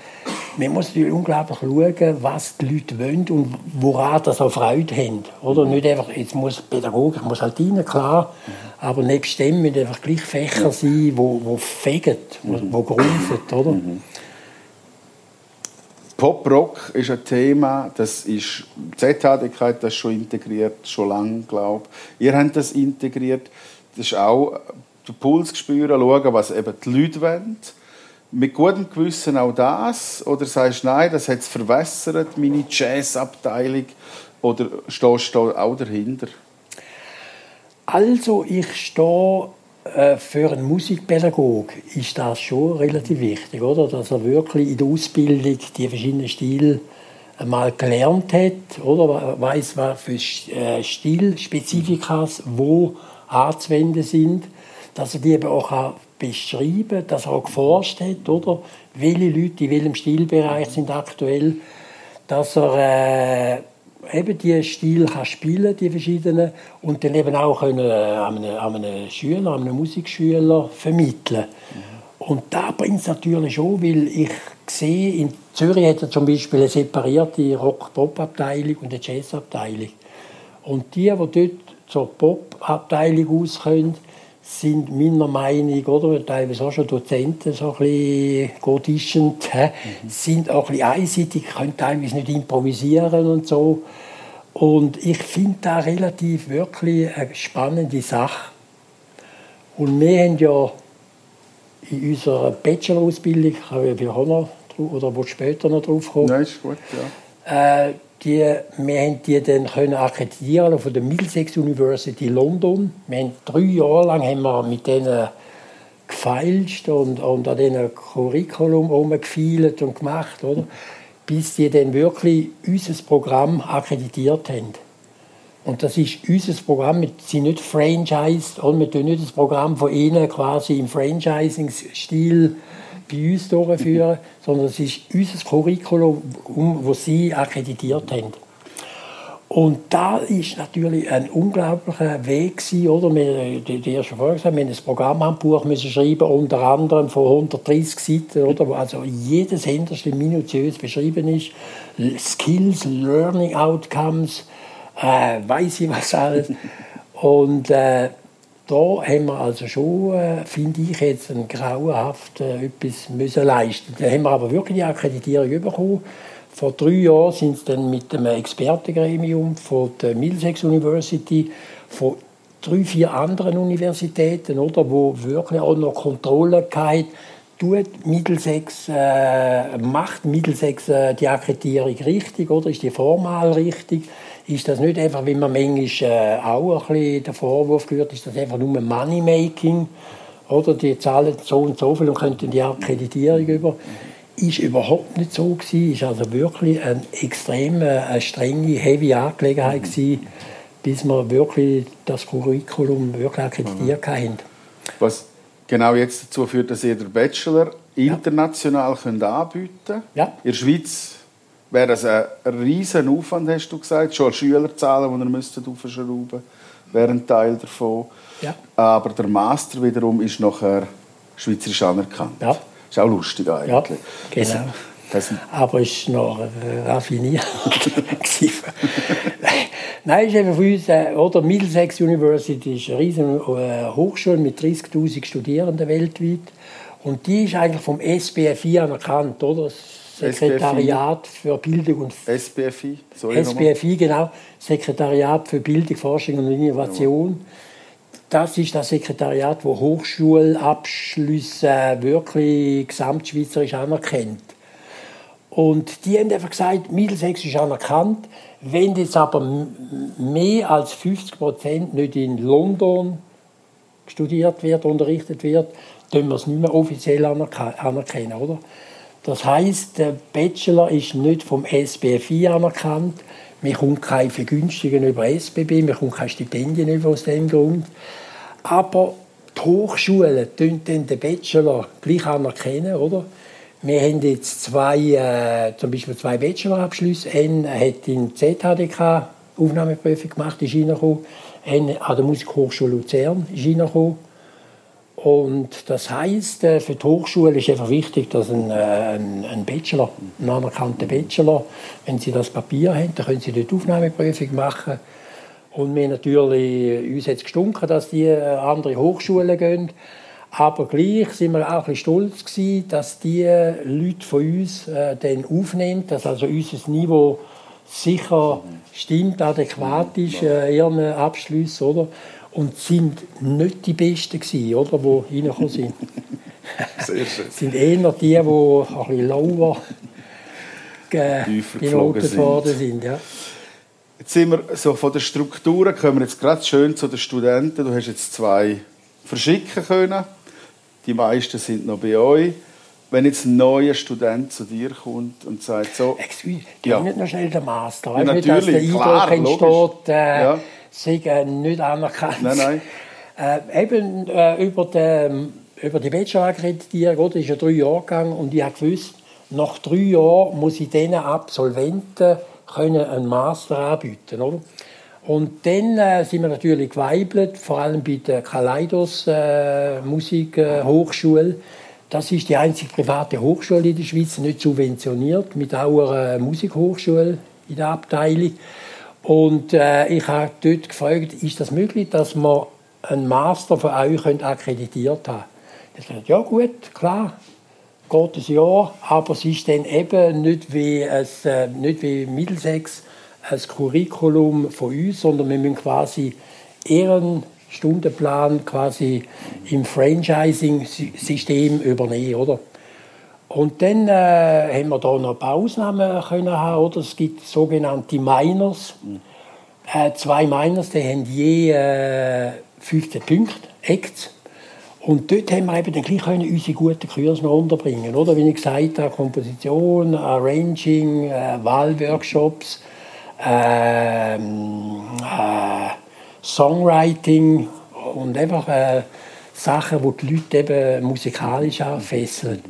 Man muss natürlich unglaublich schauen, was die Leute wollen und woran sie auch Freude haben. Oder nicht einfach, jetzt muss Pädagogik muss halt rein, klar, aber nebst dem müssen einfach gleich Fächer sein, die wo, wo fegen, wo, wo grumpfen, oder? Mhm. Pop-Rock ist ein Thema, das ist ZHDK hat das schon integriert, schon lange, glaube ich. Ihr habt das integriert. Das ist auch den Puls spüren, schauen, was eben die Leute wollen. Mit gutem Gewissen auch das? Oder sagst du, nein, das hat es verwässert, meine Jazzabteilung? Oder stehst du auch dahinter? Also, ich stehe äh, für einen Musikpädagog ist das schon relativ wichtig, oder? Dass er wirklich in der Ausbildung die verschiedenen Stile einmal gelernt hat, oder? Weiß, was für äh, Stilspezifikas wo anzuwenden sind dass er die eben auch beschreiben kann, dass er auch geforscht hat, oder? welche Leute in welchem Stilbereich sind aktuell, dass er äh, eben die Stil kann spielen, die verschiedenen, und dann eben auch können, äh, an, einem, an einem Schüler, an einem Musikschüler vermitteln. Mhm. Und da bringt es natürlich schon, weil ich sehe, in Zürich hat er zum Beispiel eine separierte Rock-Pop-Abteilung und eine Jazz-Abteilung. Und die, die dort zur Pop-Abteilung auskommen, sind meiner Meinung, oder teilweise auch schon Dozenten so ein bisschen godischend, mhm. sind auch ein bisschen einseitig, können teilweise nicht improvisieren und so. Und ich finde das relativ wirklich eine spannende Sache. Und wir haben ja in unserer Bachelor-Ausbildung, ich auch noch, oder wo später noch drauf kommen. Nein, ist gut, ja. Äh, die, wir haben die dann können akkreditieren von der Middlesex University London. Wir haben drei Jahre lang haben wir mit denen gefeilscht und, und an diesen Curriculum rumgefeilt und gemacht, oder? bis die dann wirklich unser Programm akkreditiert haben. Und das ist unser Programm, wir sind nicht franchised, und wir tun nicht das Programm von ihnen quasi im Franchising-Stil bei uns durchführen, sondern es ist unser Curriculum, das sie akkreditiert haben. Und da ist natürlich ein unglaublicher Weg gewesen, oder? Wir, die, die erste Folge gesagt, wir ein Programmhandbuch müssen schreiben, unter anderem von 130 Seiten, oder? Wo also jedes Hinterste minutiös beschrieben ist. Skills, Learning Outcomes, äh, weiß ich was alles. Und äh, da haben wir also schon, äh, finde ich, jetzt ein grauenhaft äh, etwas müssen leisten. Da haben wir aber wirklich die Akkreditierung bekommen. Vor drei Jahren sind sie dann mit dem Expertengremium von der Middlesex University, von drei, vier anderen Universitäten, oder, wo wirklich auch noch Kontrolle hatten, tut Middlesex, äh, macht Middlesex äh, die Akkreditierung richtig, oder ist die formal richtig? Ist das nicht einfach, wie man manchmal äh, auch ein bisschen den Vorwurf gehört, ist das einfach nur Moneymaking? Oder die zahlen so und so viel und könnten die Akkreditierung über ist überhaupt nicht so gewesen. Ist also wirklich eine extrem äh, eine strenge, heavy Angelegenheit gewesen, bis wir wirklich das Curriculum wirklich akkreditiert mhm. haben. Was genau jetzt dazu führt, dass ihr den Bachelor international ja. könnt anbieten könnt. Ja. In der Schweiz wäre das ein riesen Aufwand, hast du gesagt. Schon Schülerzahlen, die ihr müsstet aufschrauben wäre ein Teil davon. Ja. Aber der Master wiederum ist nachher schweizerisch anerkannt. Ja. Ist auch lustig eigentlich. Ja, genau. Das, das Aber es ist noch raffiniert. Nein, ist eben für uns, äh, oder Middlesex University ist eine riesige äh, Hochschule mit 30'000 Studierenden weltweit. Und die ist eigentlich vom SBFI anerkannt, oder? Das Sekretariat SBFI. für Bildung und SBFI, Sorry SBFI, genau. Sekretariat für Bildung, Forschung und Innovation. Das ist das Sekretariat, das Hochschulabschlüsse wirklich gesamtschweizerisch anerkennt. Und die haben einfach gesagt, Middlesex ist anerkannt. Wenn jetzt aber mehr als 50 Prozent nicht in London studiert wird, unterrichtet wird, dann wir es nicht mehr offiziell anerkennen, oder? Das heißt, der Bachelor ist nicht vom SBFI anerkannt. Wir kommen keine Vergünstigungen über SBB, wir kommen keine Stipendien über aus dem Grund. Aber die Hochschulen tun den Bachelor gleich anerkennen, oder? Wir haben jetzt zwei, äh, zum Beispiel zwei Bachelorabschlüsse. Einer hat in ZHDK Aufnahmeprüfung gemacht, ist reingekommen. Einer an der Musikhochschule Luzern ist reingekommen. Und das heisst, äh, für die Hochschule ist einfach wichtig, dass ein, äh, ein, ein Bachelor, ein anerkannter Bachelor, wenn sie das Papier haben, dann können sie dort Aufnahmeprüfung machen und wir natürlich, uns hat gestunken, dass die äh, andere Hochschulen gehen. Aber gleich sind wir auch ein stolz gewesen, dass die Leute von uns äh, dann aufnehmen, dass also unser Niveau sicher stimmt, adäquat ist, äh, ihren Abschluss, oder? Und sind nicht die Besten gewesen, oder, die reingekommen sind. Sehr schön. sind eher die, die ein bisschen lauer genotet worden sind. Ja. Jetzt sind wir so von der Strukturen, kommen wir jetzt gerade schön zu den Studenten. Du hast jetzt zwei verschicken können. Die meisten sind noch bei euch. Wenn jetzt ein neuer Student zu dir kommt und sagt so... Excuse, ja. nicht noch schnell den Master. Ja, natürlich, dass der klar, entsteht, äh, ja. Sei äh, nicht anerkannt. Nein, nein. Äh, eben äh, über, den, über die Bachelor-Akkreditierung, das ist ja drei Jahre gegangen und ich habe gewusst, nach drei Jahren muss ich diesen Absolventen können einen Master anbieten. Oder? Und dann äh, sind wir natürlich geweibelt, vor allem bei der Kaleidos äh, Musikhochschule. Das ist die einzige private Hochschule in der Schweiz, nicht subventioniert, mit auch einer Musikhochschule in der Abteilung. Und äh, ich habe dort gefragt, ist das möglich, dass man einen Master von euch akkreditiert haben? Ich habe gesagt, ja gut, klar, geht ein Jahr, aber es ist dann eben nicht wie, ein, äh, nicht wie Middlesex ein Curriculum von uns, sondern wir müssen quasi ihren Stundenplan quasi im Franchising-System übernehmen, oder? Und dann äh, haben wir da noch ein paar Ausnahmen können haben, oder? Es gibt sogenannte Miners. Mhm. Äh, zwei Miners, die haben je äh, 15 Punkte, Acts. Und dort haben wir eben dann gleich können unsere guten Kurs noch unterbringen, oder? Wie ich gesagt habe, Komposition, Arranging, äh, Wahlworkshops, äh, äh, Songwriting und einfach äh, Sachen, die die Leute eben musikalisch anfesseln.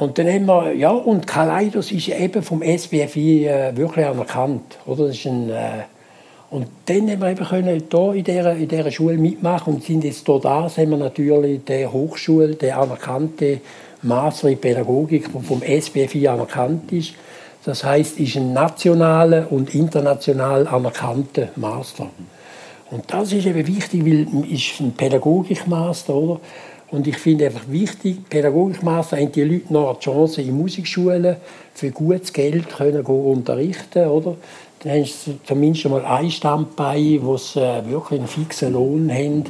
Und dann haben wir, ja, und Kaleidos ist eben vom SBFI äh, wirklich anerkannt, oder? Das ist ein, äh, und dann haben wir eben können hier in dieser, in dieser Schule mitmachen und sind jetzt hier da, haben wir natürlich der Hochschule, der anerkannte Master in Pädagogik, der vom SBFI anerkannt ist. Das heißt, ist ein nationaler und international anerkannter Master. Und das ist eben wichtig, weil ist ein Pädagogikmaster, oder? Und ich finde einfach wichtig, Pädagogikmaster haben die Leute noch die Chance in Musikschulen für gutes Geld können unterrichten, oder? Dann haben sie zumindest mal ein Standbein, wo sie äh, wirklich einen fixen Lohn haben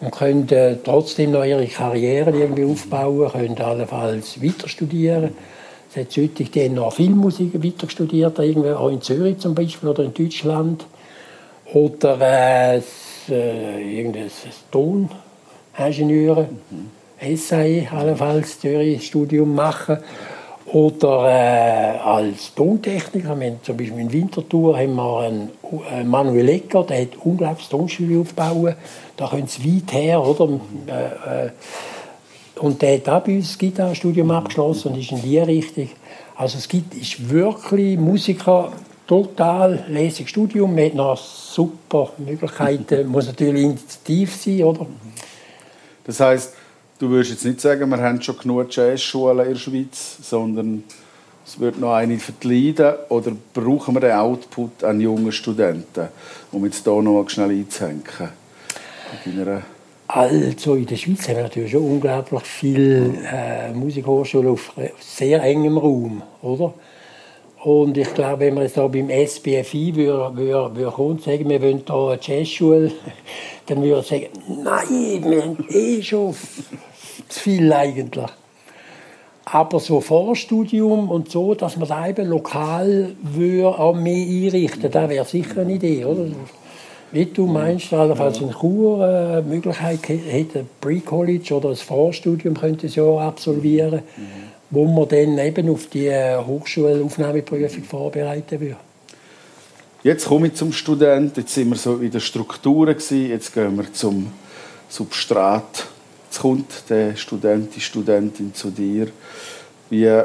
und können äh, trotzdem noch ihre Karriere irgendwie aufbauen, können allenfalls weiter studieren. Es hat heute die noch Filmmusik weiter studiert, irgendwie, auch in Zürich zum Beispiel oder in Deutschland. Oder äh, äh, irgendein Toningenieur, mhm. SAE allenfalls Zürich Studium machen. Oder äh, als Tontechniker, wir haben zum Beispiel in Winterthur haben wir einen, äh, Manuel Ecker, der hat unglaublich Tonstudio aufgebaut. Da können sie weit her, oder? Äh, äh, und der hat auch bei uns das Gitarrenstudium abgeschlossen und ist in die Richtung. Also es gibt, ist wirklich Musiker, total lässiges Studium, man hat noch super Möglichkeiten, muss natürlich initiativ sein, oder? Das heißt Du würdest jetzt nicht sagen, wir haben schon genug Jazzschulen in der Schweiz, sondern es wird noch eine verleiden oder brauchen wir den Output an jungen Studenten, um jetzt hier noch mal schnell einzuhängen? In also in der Schweiz haben wir natürlich schon unglaublich viele äh, Musikhochschulen auf sehr engem Raum, oder? Und ich glaube, wenn wir jetzt da beim SBFI würden, würden, würden und sagen, wir wollen hier eine Jazzschule, dann würde ich sagen, nein, wir haben eh schon zu viel eigentlich. Aber so Vorstudium und so, dass man da eben lokal auch mehr einrichten das wäre sicher eine Idee, oder? Wie du meinst, allenfalls in Chur eine Möglichkeit hätte, Pre-College oder ein Vorstudium könnte es ja absolvieren, wo man dann eben auf die Hochschulaufnahmeprüfung vorbereiten würde. Jetzt komme ich zum Studenten, jetzt sind wir so in der Struktur jetzt gehen wir zum Substrat Jetzt kommt der Student, die Studentin zu dir. Wie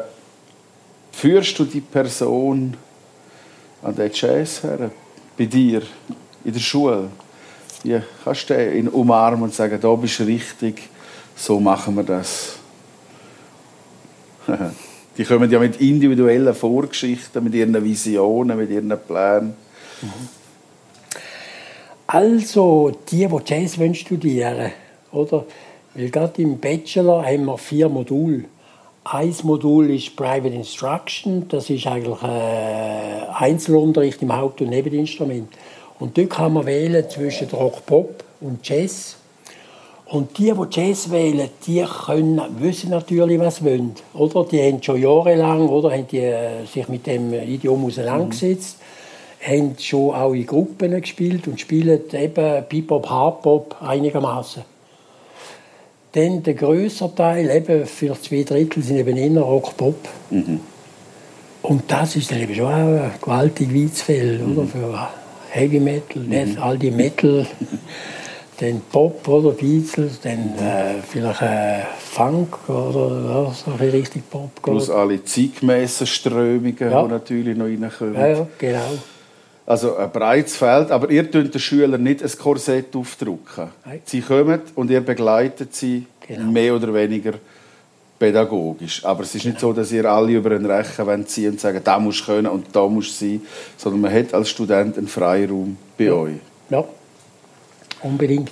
führst du die Person an den Jazz her? Bei dir, in der Schule? Wie kannst du ihn umarmen und sagen, da bist du richtig, so machen wir das? die kommen ja mit individuellen Vorgeschichten, mit ihren Visionen, mit ihren Plänen. Also, die, die Jazz studieren oder? Weil gerade im Bachelor haben wir vier Module. Ein Modul ist Private Instruction, das ist eigentlich äh, Einzelunterricht im Haupt- und Nebeninstrument. Und dort kann man wählen zwischen Rock, Pop und Jazz. Und die, die Jazz wählen, die können, wissen natürlich, was sie wollen. Oder? Die haben schon jahrelang oder, haben die, äh, sich mit dem Idiom auseinandergesetzt, mhm. Haben schon auch in Gruppen gespielt und spielen eben Bebop, Hardpop einigermaßen. Dann der größere Teil, eben für zwei Drittel, sind eben eher Rock-Pop. Mhm. Und das ist dann eben schon ein gewaltig weites Feld, mhm. oder? Für Heavy Metal, mhm. all die Metal, dann Pop oder Beatles, dann äh, vielleicht äh, Funk oder ja, so richtig Pop. Plus alle zeitgemäßen Strömungen, ja. die natürlich noch reinkommen. Ja, ja, genau. Also ein breites Feld, aber ihr dürft den Schülern nicht ein Korsett aufdrücken. Nein. Sie kommen und ihr begleitet sie genau. mehr oder weniger pädagogisch. Aber es ist genau. nicht so, dass ihr alle über einen Rechen ziehen und sagen, da musst du können und da musst du sein, sondern man hat als Student einen Freiraum bei ja. euch. Ja, unbedingt.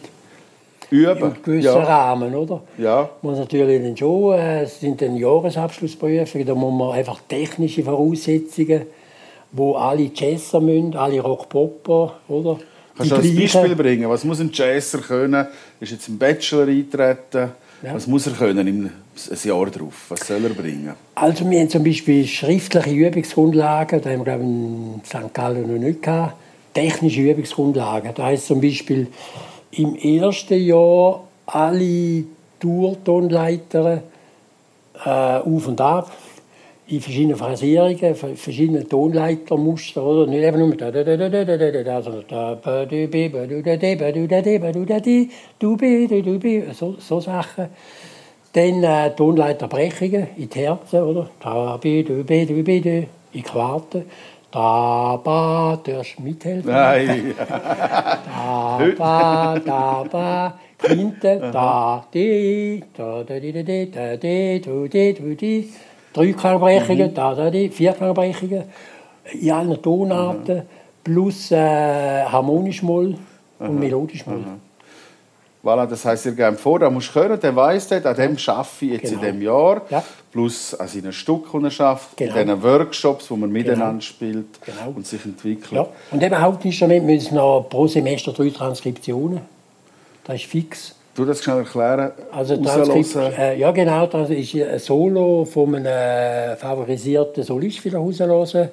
Üben. In gewissen ja. Rahmen, oder? Ja. Muss natürlich dann schon, äh, es sind dann Jahresabschlussprüfungen, da muss man einfach technische Voraussetzungen wo alle Jazzer müssen, alle Rockpopper, oder? Kannst du ein Beispiel bringen? Was muss ein Jazzer können? Ist jetzt im Bachelor eintreten? Ja. Was muss er können im ein Jahr drauf? Was soll er bringen? Also wir haben zum Beispiel schriftliche Übungsgrundlagen, da haben wir glaube ich in St. Gallen noch nicht gehabt. Technische Übungsgrundlagen, da heißt zum Beispiel im ersten Jahr alle Tourtonleiter äh, auf und ab in verschiedenen Phrasierungen, verschiedene Tonleitermuster, oder? Nicht einfach nur da da da da da da da da, sondern da ba du bi ba du da di ba du da di ba du da di du bi du du bi so, so Sachen. Dann äh, Tonleiterbrechungen in die Herzen, oder? Da bi du bi du bi du in Quarten. Da ba, du darfst mithelfen. Nein. da ba da ba. Quinte, da di da da di da di da di du di du di. Dreiklangbrechungen, mhm. da, da, die, Vierklangbrechungen in allen Tonarten, mhm. plus äh, harmonisch Moll und mhm. melodisch Moll. Mhm. Voilà, das heisst, ihr gebt vor, da musst du können, der weiss das, an dem arbeite ich jetzt genau. in diesem Jahr. Ja. Plus an seinen Stücken, die er schafft, genau. in diesen Workshops, wo man miteinander genau. spielt genau. und sich entwickelt. Ja. Und eben Hauptinstrument müssen noch pro Semester drei Transkriptionen. Das ist fix. Du das schnell erklären? Also Transkript, äh, ja genau, das ist ein Solo von einem favorisierten Solist wieder rauslösen.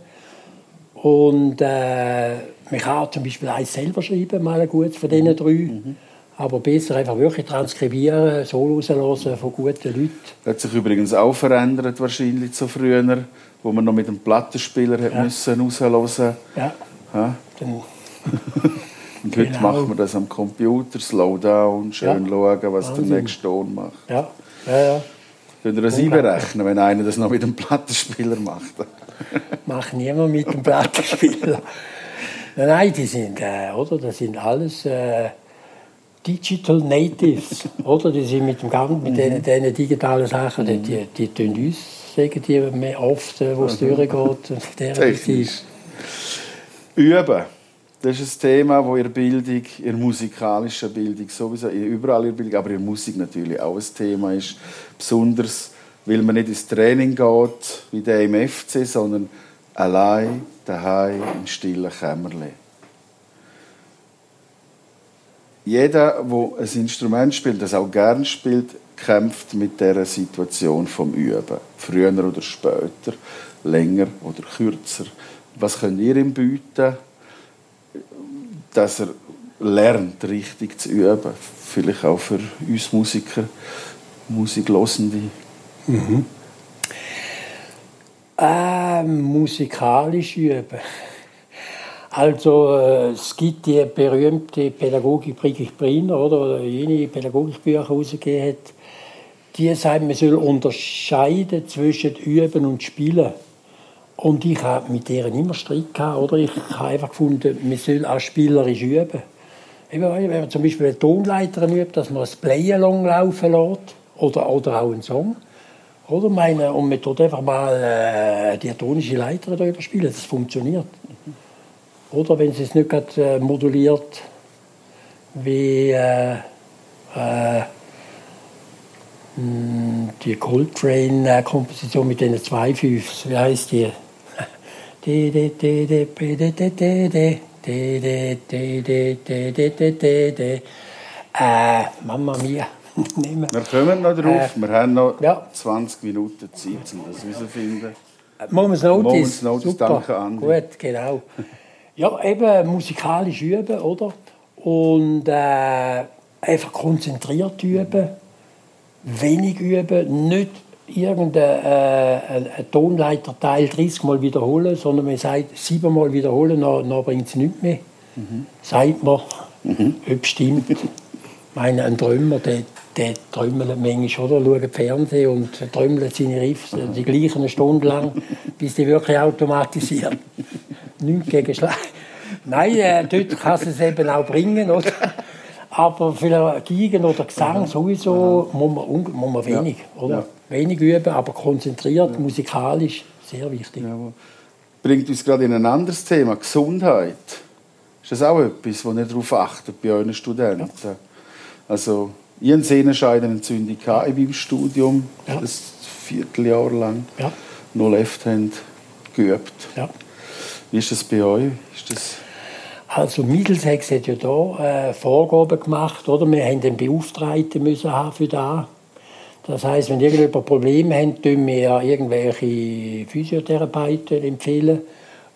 Und äh, man kann zum Beispiel eins selber schreiben, mal ein gutes von diesen drei. Mhm. Aber besser einfach wirklich transkribieren, Solo rauslassen von guten Leuten. Das hat sich übrigens auch verändert, wahrscheinlich zu früher, wo man noch mit dem Plattenspieler ja. müssen rauslösen Ja. ja. Dann Und genau. heute macht man das am Computer, Slowdown, schön ja. schauen, was Wahnsinn. der nächste Ton macht. Ja, ja, ja. Könnt ihr das einberechnen, wenn einer das noch mit dem Plattenspieler macht? Macht niemand mit dem Plattenspieler. Nein, die sind, äh, oder? Das sind alles äh, Digital Natives, oder? Die sind mit dem Ganzen, mit mhm. diesen, digitalen Sachen, mhm. die, die, die uns sagen die mehr oft, äh, wo es mhm. durchgeht. Technisch. Üben. Das ist ein Thema, das der Bildung, in der musikalischen Bildung sowieso, überall der Bildung, aber der Musik natürlich auch ein Thema ist. Besonders, weil man nicht ins Training geht, wie der im FC, sondern allein daheim im stillen Kämmerle. Jeder, der ein Instrument spielt, das auch gern spielt, kämpft mit dieser Situation vom Üben. Früher oder später, länger oder kürzer. Was könnt ihr ihm bieten? Dass er lernt, richtig zu üben. Vielleicht auch für uns Musiker, Musiklosende. Mhm. Äh, musikalisch üben. Also äh, es gibt die berühmte Pädagogik Brigitte Briner, oder, oder jene Pädagogikbücher herausgegeben hat, die sagen, man soll unterscheiden zwischen Üben und Spielen. Und ich habe mit denen immer Streit gehabt, oder? Ich habe einfach gefunden, man soll auch spielerisch üben. Wenn man zum Beispiel einen Tonleiter übt, dass man ein Play-Along laufen lässt, oder, oder auch einen Song. Oder meine, und man tut einfach mal äh, die tonische Leiter darüber spielen, das funktioniert. Oder wenn es nicht gerade äh, moduliert, wie äh, äh, hm, die Coltrane-Komposition mit den zwei Fünfs, wie heißt die? Äh, Mama mia. Wir kommen noch drauf. Äh, wir haben noch ja. 20 Minuten Zeit, um das herauszufinden. Moments Notice. Moments Notice, Super. danke Andi. Gut, genau. Ja, eben musikalisch üben, oder? Und äh, einfach konzentriert üben, wenig üben, nicht irgendein äh, Tonleiterteil 30 Mal wiederholen, sondern man sagt, sieben Mal wiederholen, dann, dann bringt es nichts mehr. Mhm. Sagt man, mhm. ob stimmt. ich meine, ein Träumer, der, der träumelt manchmal, oder? Schaut Fernsehen und träumelt seine Riffs mhm. die gleichen eine Stunde lang, bis die wirklich automatisieren. Nichts gegen Schlag. Nein, äh, dort kann es eben auch bringen, oder? Aber für Geigen oder Gesang sowieso muss man, muss man wenig, ja. oder? Ja. Wenig üben, aber konzentriert, ja. musikalisch, sehr wichtig. Ja. Bringt uns gerade in ein anderes Thema, Gesundheit. Ist das auch etwas, wo ihr darauf achtet bei euren Studenten? Ja. Also, ich hatte Sehnenscheidenentzündung in meinem Studium, ja. das Vierteljahr lang. Ja. No Left-Hand geübt. Ja. Wie ist das bei euch? Ist das also Middlesex hat ja da äh, Vorgaben gemacht, oder? Wir haben den Beauftragten müssen haben für da. Das heißt, wenn irgendjemand Probleme hat, tun wir irgendwelche Physiotherapeuten empfehlen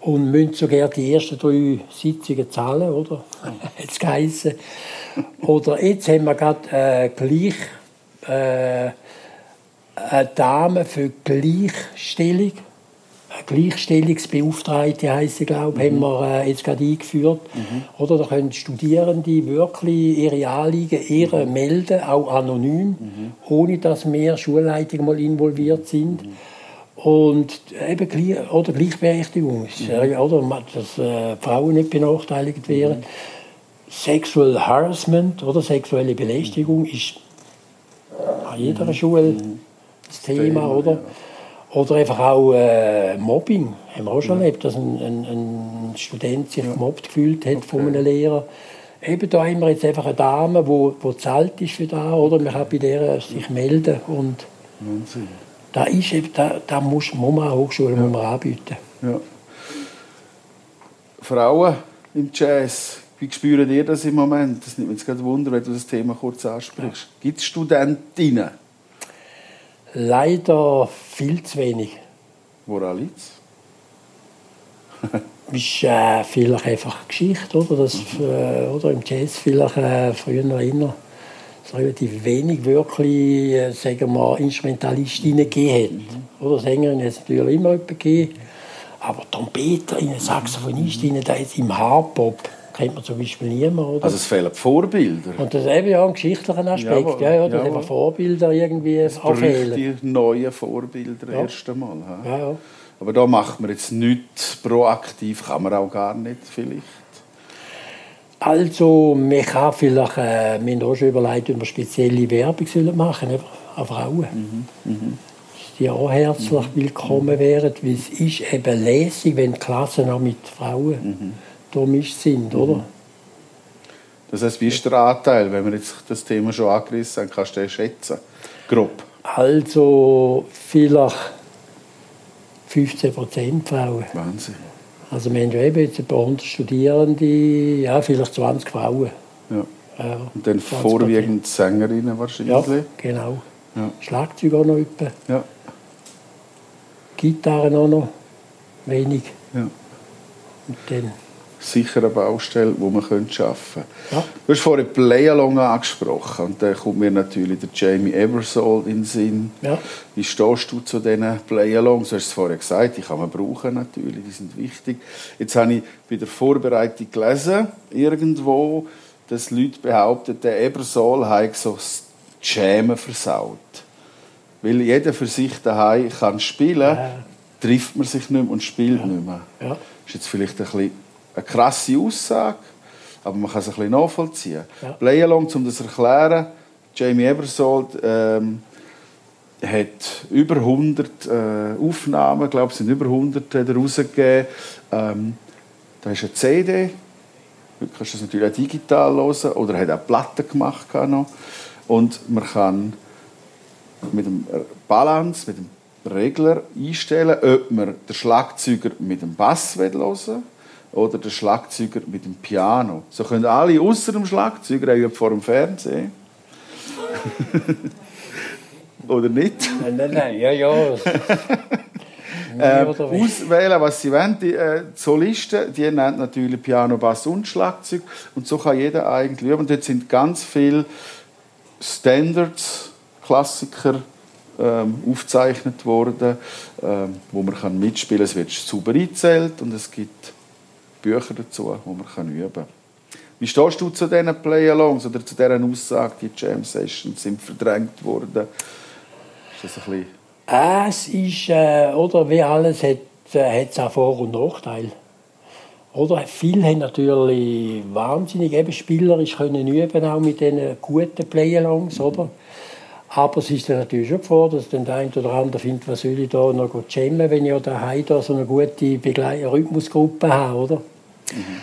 und müssen sogar die ersten drei Sitzungen zahlen, oder? Jetzt geheißen. Oder jetzt haben wir gerade äh, gleich äh, eine Dame für Gleichstellung. Gleichstellungsbeauftragte heisst sie, glaube mhm. haben wir äh, jetzt gerade eingeführt. Mhm. Oder da können Studierende wirklich ihre Anliegen ihre mhm. melden, auch anonym, mhm. ohne dass mehr Schulleitungen mal involviert sind. Mhm. Und eben gleich, oder Gleichberechtigung, mhm. oder, dass äh, Frauen nicht benachteiligt werden. Mhm. Sexual Harassment oder sexuelle Belästigung ist an jeder. Schule das Thema, Thema oder? Ja. Oder einfach auch äh, Mobbing. Haben wir auch schon ja. erlebt, dass ein, ein, ein Student sich ja. gemobbt gefühlt hat okay. von einem Lehrer. Eben da haben wir jetzt einfach eine Dame, die wo, wo zahlt ist für da, oder? Man kann bei der sich melden und Wahnsinn. da ist eben, da, da muss, muss man Hochschulen ja. muss man anbieten. Ja. Frauen im Jazz, wie spüren ihr das im Moment? Das nimmt mich jetzt gerade Wunder, wenn du das Thema kurz ansprichst. Ja. Gibt es Studentinnen? Leider viel zu wenig. Woran liegt es? ist äh, vielleicht einfach Geschichte, oder? Dass, mhm. äh, oder im Jazz vielleicht äh, früher noch immer relativ wenig wirklich, äh, sagen wir, Instrumentalistinnen gegeben hat. Mhm. Oder Sängerinnen hat es natürlich immer gegeben. Aber Trompeterinnen, Saxophonistinnen, da jetzt im Hardpop kennt man zum Beispiel niemand. Oder? Also es fehlen Vorbilder. Und das eben ja ein geschichtlicher Aspekt, jawohl, ja, ja, dass jawohl. Vorbilder irgendwie es fehlen. die neuen Vorbilder ja. erst einmal. Ja, ja. Aber da macht man jetzt nichts proaktiv, kann man auch gar nicht vielleicht. Also, man kann vielleicht, äh, wir haben auch schon überlegt, ob wir spezielle Werbung machen sollen, an Frauen. Mhm. Mhm. Die auch herzlich mhm. willkommen wären, weil es ist eben lässig, wenn die Klassen auch mit Frauen mhm durchmischt sind, oder? Mhm. Das heißt, wie ist der Anteil, wenn wir jetzt das Thema schon angerissen haben, kannst du den schätzen? Grob. Also vielleicht 15 Prozent Frauen. Wahnsinn. Also wir haben ja eben jetzt ein paar hundert Studierende, ja, vielleicht 20 Frauen. Ja. ja Und dann vorwiegend Sängerinnen wahrscheinlich? Ja, genau. Ja. Schlagzeug auch noch etwa. Ja. Gitarren auch noch, wenig. Ja. Und dann sicher eine Baustelle, die man arbeiten könnte. Ja. Du hast vorhin Play-Along angesprochen und da kommt mir natürlich der Jamie Eversole in den Sinn. Ja. Wie stehst du zu diesen Play-Alongs? Du hast es vorhin gesagt, die kann man brauchen natürlich, die sind wichtig. Jetzt habe ich bei der Vorbereitung gelesen, irgendwo, dass Leute behaupten, der Eversole habe so das Jammen versaut. Weil jeder für sich daheim kann spielen, ja. trifft man sich nicht mehr und spielt nicht mehr. Ja. Das ist jetzt vielleicht ein bisschen eine krasse Aussage, aber man kann es ein bisschen nachvollziehen. Ja. Play-Along, um das zu erklären, Jamie Ebersold ähm, hat über 100 äh, Aufnahmen, ich glaube, es sind über 100 äh, rausgegeben. Ähm, da ist eine CD, du kannst das natürlich auch digital hören, oder er hat auch Platten gemacht noch. Und man kann mit dem Balance, mit dem Regler einstellen, ob man den Schlagzeuger mit dem Bass hören will oder der Schlagzeuger mit dem Piano. So können alle außer dem Schlagzeuger vor dem Fernsehen. oder nicht? Nein, nein, nein, ja, ja. äh, auswählen, was sie wollen. Die äh, Solisten, die nennen natürlich Piano, Bass und Schlagzeug. Und so kann jeder eigentlich üben. Und dort sind ganz viele Standards, Klassiker ähm, aufgezeichnet worden, ähm, wo man kann mitspielen kann. Es wird super eingezählt und es gibt Bücher dazu, die man üben kann. Wie stehst du zu diesen Play-Alongs oder zu dieser Aussage, die Jam-Sessions sind verdrängt worden? Ist das ein bisschen... Es ist, äh, oder wie alles, hat äh, es auch Vor- und Nachteile. Oder viele haben natürlich wahnsinnig eben spielerisch können üben, auch mit diesen guten Play-Alongs, mhm. oder? Aber es ist dann natürlich schon vor, dass dann der eine oder andere findet, was soll ich da noch jammen, wenn ich daheim da so eine gute Begle Rhythmusgruppe habe, oder? Mhm.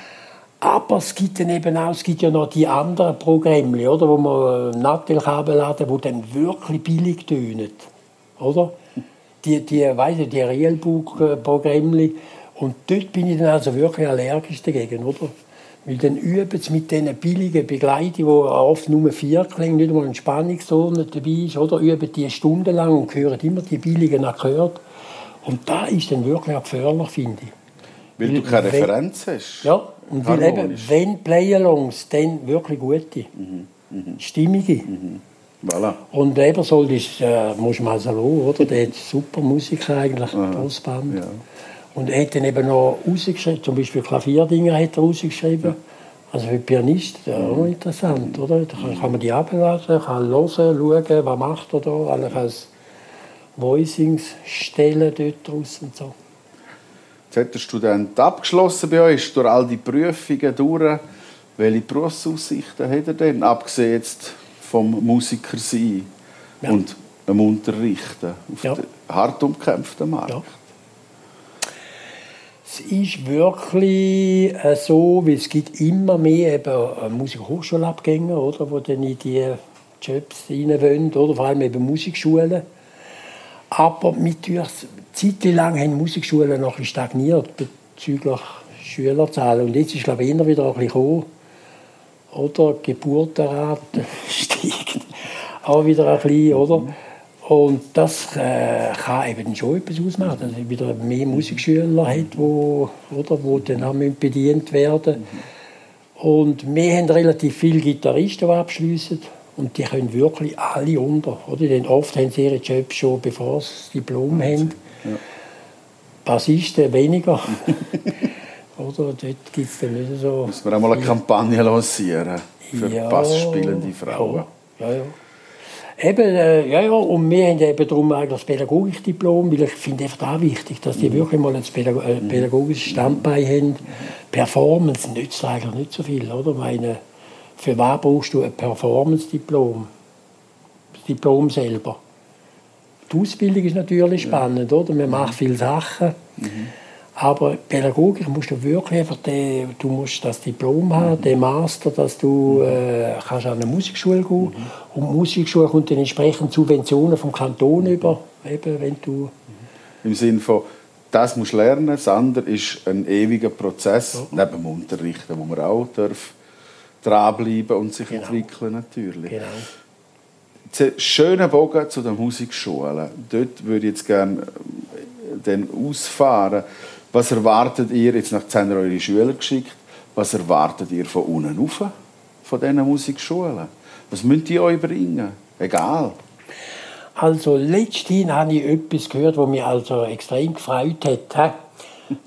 Aber es gibt dann eben auch, es gibt ja noch die anderen Programme, oder, wo man Nattelkabel laden, die dann wirklich billig tönen, oder? Die, die, weiss ich, die Realbook-Programme. Und dort bin ich dann also wirklich allergisch dagegen, oder? Weil dann üben sie mit diesen billigen Begleitungen, wo oft nur vier klingen, nicht einmal ein Spannungston dabei ist, oder üben die stundenlang und hören immer die billigen Akkorde. Und da ist dann wirklich auch gefährlich, finde ich. Weil, du keine Referenz hast. Ja, und weil eben, wenn Playalongs, dann wirklich gute, mhm. Mhm. stimmige. Mhm. Voilà. Und Ebersold ist, äh, muss man also schauen, oder? Der hat super Musik eigentlich, Großband. Ja. Und er hat dann eben noch rausgeschrieben, zum Beispiel Klavierdinger hat er rausgeschrieben. Ja. Also für Pianist, ja, auch mhm. interessant, oder? Da kann, kann man die abladen, kann hören, schauen, was macht er da, allenfalls Voicings stellen dort draus und so. Jetzt hat der Student abgeschlossen bei euch, durch all die Prüfungen durch. Welche Berufsaussichten hat er denn, abgesehen jetzt vom Musiker sein ja. und dem Unterrichten auf ja. den hart umkämpften Markt? Ja. Es ist wirklich äh, so, weil es gibt immer mehr eben äh, Musikhochschulabgänger, oder, die dann in die Jobs rein wollen, oder vor allem eben Musikschulen. Aber mit zeitlang haben Musikschulen noch ein stagniert bezüglich Schülerzahlen. Und jetzt ist glaube ich immer wieder ein bisschen gekommen. Oder die Geburtenrate steigt auch wieder ein bisschen, oder? Und das äh, kann eben schon etwas ausmachen, dass es wieder mehr Musikschüler hat, wo, oder, wo dann auch bedient werden Und wir haben relativ viele Gitarristen, die abschließen. Und die können wirklich alle unter. Oder? Denn oft haben sie ihre Jobs schon, bevor sie das Diplom haben. Ja. Bassisten weniger. oder? Dort gibt es dann nicht so... Muss man auch mal eine Kampagne lancieren für ja, Bassspielende Frauen. Ja, ja. Eben, äh, ja, ja, und wir haben eben darum eigentlich das Pädagogikdiplom, weil ich finde einfach auch wichtig, dass die mhm. wirklich mal ein Pädag äh, mhm. pädagogisches Standbein haben. Performance nützt eigentlich nicht so viel, oder? Meine, für was brauchst du ein Performance-Diplom? Das Diplom selber. Die Ausbildung ist natürlich spannend, oder? Man macht viele Sachen. Mhm. Aber Pädagogik musst du wirklich einfach, den, du musst das Diplom haben, den Master, dass du äh, kannst an eine Musikschule gehen mhm. und die Musikschule kommt dann entsprechend Subventionen vom Kanton über, eben, wenn du... Im Sinne von, das musst du lernen, das andere ist ein ewiger Prozess, ja. neben dem Unterrichten, wo man auch darf dranbleiben und sich genau. entwickeln natürlich. Genau. Schöner Bogen zu den Musikschulen. Dort würde ich jetzt gerne äh, ausfahren. Was erwartet ihr, jetzt nach 10 Jahren eure Schüler geschickt, was erwartet ihr von unten rauf, von diesen Musikschulen? Was müsst ihr euch bringen? Egal. Also letztens habe ich etwas gehört, was mich also extrem gefreut hat.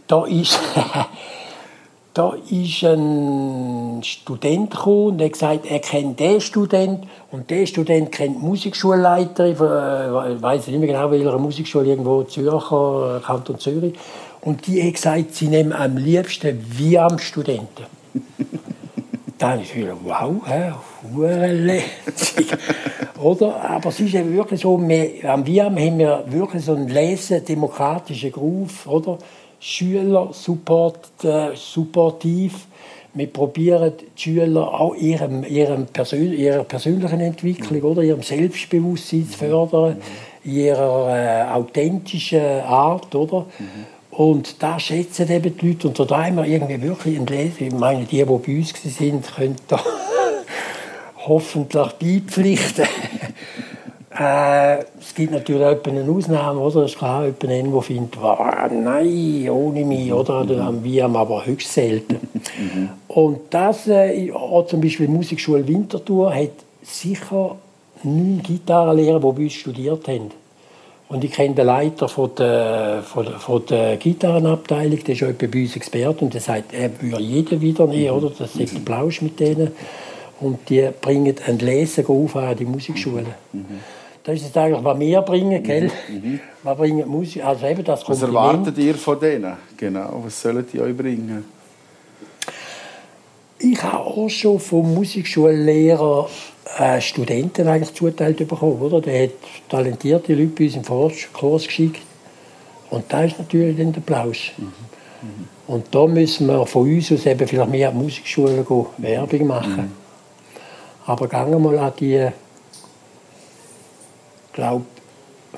Da ist, da ist ein Student gekommen und hat gesagt, er kennt den Student und der Student kennt die Musikschulleiterin, äh, ich weiß nicht mehr genau, welcher Musikschule, irgendwo Zürcher, Kanton Zürich. Und die hat gesagt, sie nehmen am liebsten wie am Studenten. Dann ist wieder, wow, hä, Oder? Aber es ist eben wirklich so, wir, am WIAM haben wir wirklich so einen lesen demokratischen Groove, oder? Schüler support, äh, supportiv. Wir probieren die Schüler auch ihrem, ihrem Persön ihrer persönlichen Entwicklung, oder? ihrem Selbstbewusstsein zu fördern, ihrer äh, authentischen Art. Oder? Und da schätzen eben die Leute. Und da haben wir irgendwie wirklich ein Ich meine, die, die bei uns waren, können da hoffentlich beipflichten. Äh, es gibt natürlich auch eine Ausnahme, oder? Es ist klar, jemand, der findet, oh, nein, ohne mich, oder? Dann haben wir aber höchst selten. Mhm. Und das, äh, auch zum Beispiel die Musikschule Winterthur, hat sicher neun Gitarrenlehrer, die bei uns studiert haben. Und ich kenne den Leiter von der, von der, von der Gitarrenabteilung, der ist auch bei uns Experte und der sagt, er würde jeden wieder nehmen, oder? Das ist ein Plausch mit denen. Und die bringen ein Lesen auf an die Musikschule. Mhm. Das ist jetzt eigentlich, was wir bringen, gell? Mhm. Was bringen Musik, also eben das Was erwartet ihr von denen? Genau, was sollen die euch bringen? Ich habe auch schon vom Musikschullehrern äh, Studenten eigentlich zuteilt bekommen. Oder? Der hat talentierte Leute bei uns im Kurs geschickt. Und da ist natürlich dann der Applaus. Mhm. Mhm. Und da müssen wir von uns aus eben vielleicht mehr an Musikschulen Werbung machen. Mhm. Aber gehen wir mal an die, glaube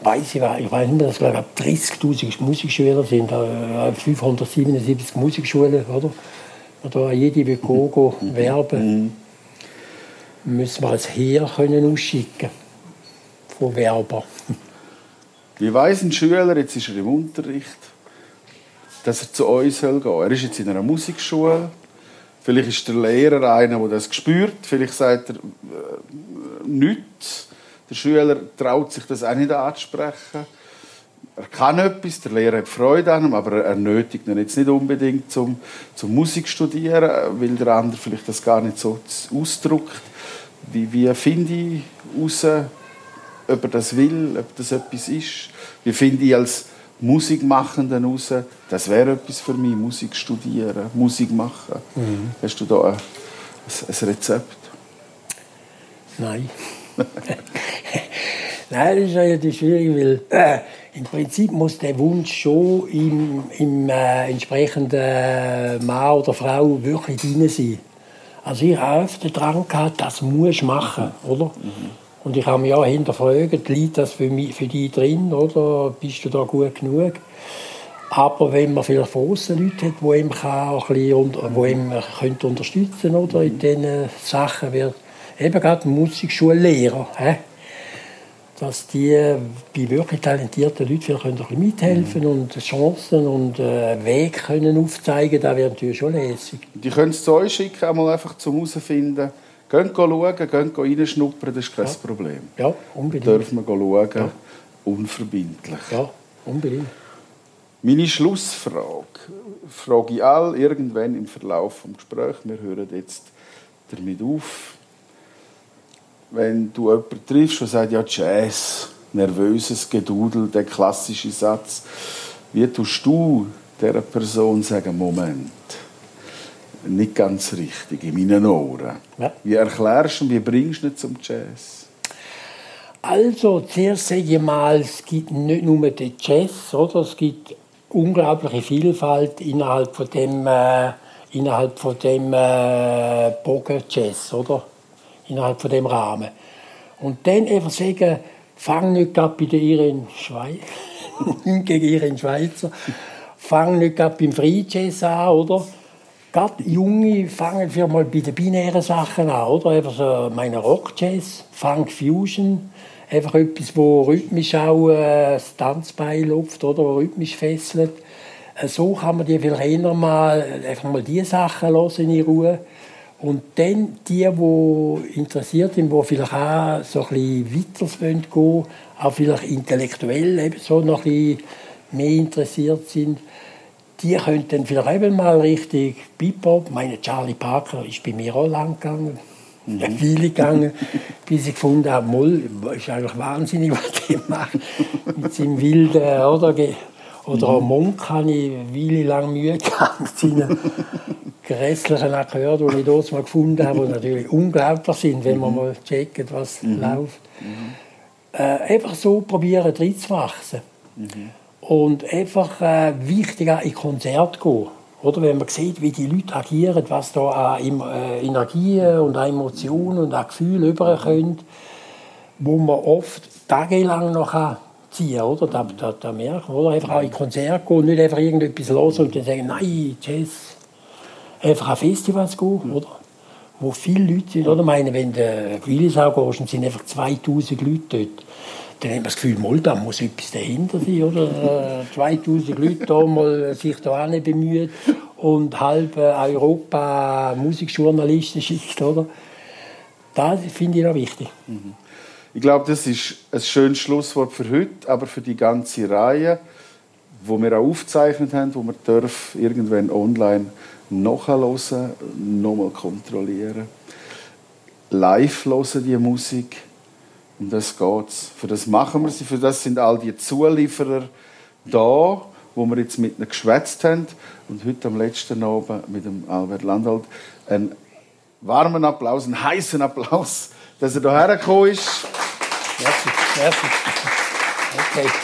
weiß ich, ich weiß nicht mehr, dass glaube 30.000 Musikschüler sind, 577 äh, Musikschulen, oder? oder jede will go, werben, müssen wir als Heer können ausschicken von Werber. Wie weiss ein Schüler, jetzt ist er im Unterricht, dass er zu uns soll gehen Er ist jetzt in einer Musikschule. Vielleicht ist der Lehrer einer, der das spürt. Vielleicht sagt er äh, nichts. Der Schüler traut sich das auch nicht anzusprechen. Er kann etwas, der Lehrer hat Freude an ihm, aber er nötigt ihn jetzt nicht unbedingt zum, zum Musik studieren, weil der andere vielleicht das gar nicht so ausdrückt. Wie, wie finde ich heraus, ob er das will, ob das etwas ist? Wie finde ich als Musikmachenden heraus, das wäre etwas für mich, Musik studieren, Musik machen. Mhm. Hast du da ein, ein Rezept? Nein. Nein, das ist relativ schwierig, weil äh, im Prinzip muss der Wunsch schon im, im äh, entsprechenden Mann oder Frau wirklich drin sein. Also ich habe öfter dran gehabt, das muss du machen, oder? Mhm. Und ich habe mich auch hinterfragt, liegt das für, mich, für dich drin oder bist du da gut genug? Aber wenn man vielleicht von außen Leute hat, die ihm, kann ein bisschen, die ihm unterstützen oder in diesen Sachen, wird eben gerade Musikschullehrer, he? dass die bei wirklich talentierten Leuten vielleicht ein bisschen mithelfen mhm. und Chancen und äh, Wege können aufzeigen das wäre natürlich schon lässig. Die können es zu euch schicken, einmal einfach zum herausfinden, Gehen schauen, gehen reinschnuppern, das ist kein ja. Problem. Ja, unbedingt. Dürfen wir schauen, ja. unverbindlich. Ja, unbedingt. Meine Schlussfrage frage ich all irgendwann im Verlauf des Gesprächs. Wir hören jetzt damit auf. Wenn du jemanden triffst und sagst, ja, Jazz, nervöses Gedudel, der klassische Satz, wie tust du dieser Person sagen, Moment, nicht ganz richtig in meinen Ohren. Ja. Wie erklärst du und wie bringst du ihn zum Jazz? Also, zuerst sage ich mal, es gibt nicht nur den Jazz, oder? es gibt unglaubliche Vielfalt innerhalb von dem, äh, innerhalb von dem äh, Bogen-Jazz, oder? Innerhalb von dem Rahmen. Und dann einfach sagen, fang nicht gerade bei der Irene Schweiz, gegen Irene Schweizer, fang nicht gerade beim Free Jazz an, oder? gerade Junge fangen für mal bei den binären Sachen an, oder? Einfach so meine Rock-Jazz, Funk Fusion, einfach etwas, wo rhythmisch auch äh, das Tanzbein lupft, oder? Rhythmisch fesselt. Äh, so kann man die vielleicht eher mal, einfach mal diese Sachen hören in Ruhe. Und dann die, die interessiert sind, die vielleicht auch so ein bisschen weiter gehen auch vielleicht intellektuell eben so noch ein bisschen mehr interessiert sind, die könnten vielleicht eben mal richtig Bebop, meine Charlie Parker ist bei mir auch lang gegangen, mhm. viele gegangen, bis ich gefunden habe, Moll, ist eigentlich wahnsinnig, was der macht, mit seinem wilden, oder, oder auch Monk habe ich eine lang Mühe gehabt mit seinen grässlichen Akkorden, die ich dort mal gefunden habe, die natürlich unglaublich sind, wenn man mhm. mal checkt, was mhm. läuft. Mhm. Äh, einfach so probieren, drin zu wachsen. Mhm und einfach äh, wichtig in Konzert gehen. Oder wenn man sieht, wie die Leute agieren, was da an äh, Energien und an Emotionen und an Gefühlen überkommt, wo man oft tagelang noch kann ziehen. Oder? Da, da, da merken oder? Einfach auch in Konzert gehen, nicht einfach irgendetwas los und dann sagen, nein, Jazz. Einfach an Festivals gehen, oder? wo viele Leute sind. Oder? Ich meine, wenn du Willisau gehst, sind einfach 2000 Leute dort dann hat man das Gefühl, mal, da muss etwas dahinter sein, oder? 2000 äh, Leute da mal sich da bemüht und halb äh, Europa Musikjournalisten schickt, oder? Das finde ich noch wichtig. Mhm. Ich glaube, das ist ein schönes Schlusswort für heute, aber für die ganze Reihe, wo wir auch aufgezeichnet haben, wo man darf irgendwann online nachhören, nochmal kontrollieren, live hören die Musik um das geht's. Für das machen wir sie. Für das sind all die Zulieferer da, wo wir jetzt mit ihnen geschwätzt haben. Und heute am letzten Abend mit dem Albert Landwald einen warmen Applaus, einen heißen Applaus, dass er hierher gekommen ist. Merci, merci. Okay.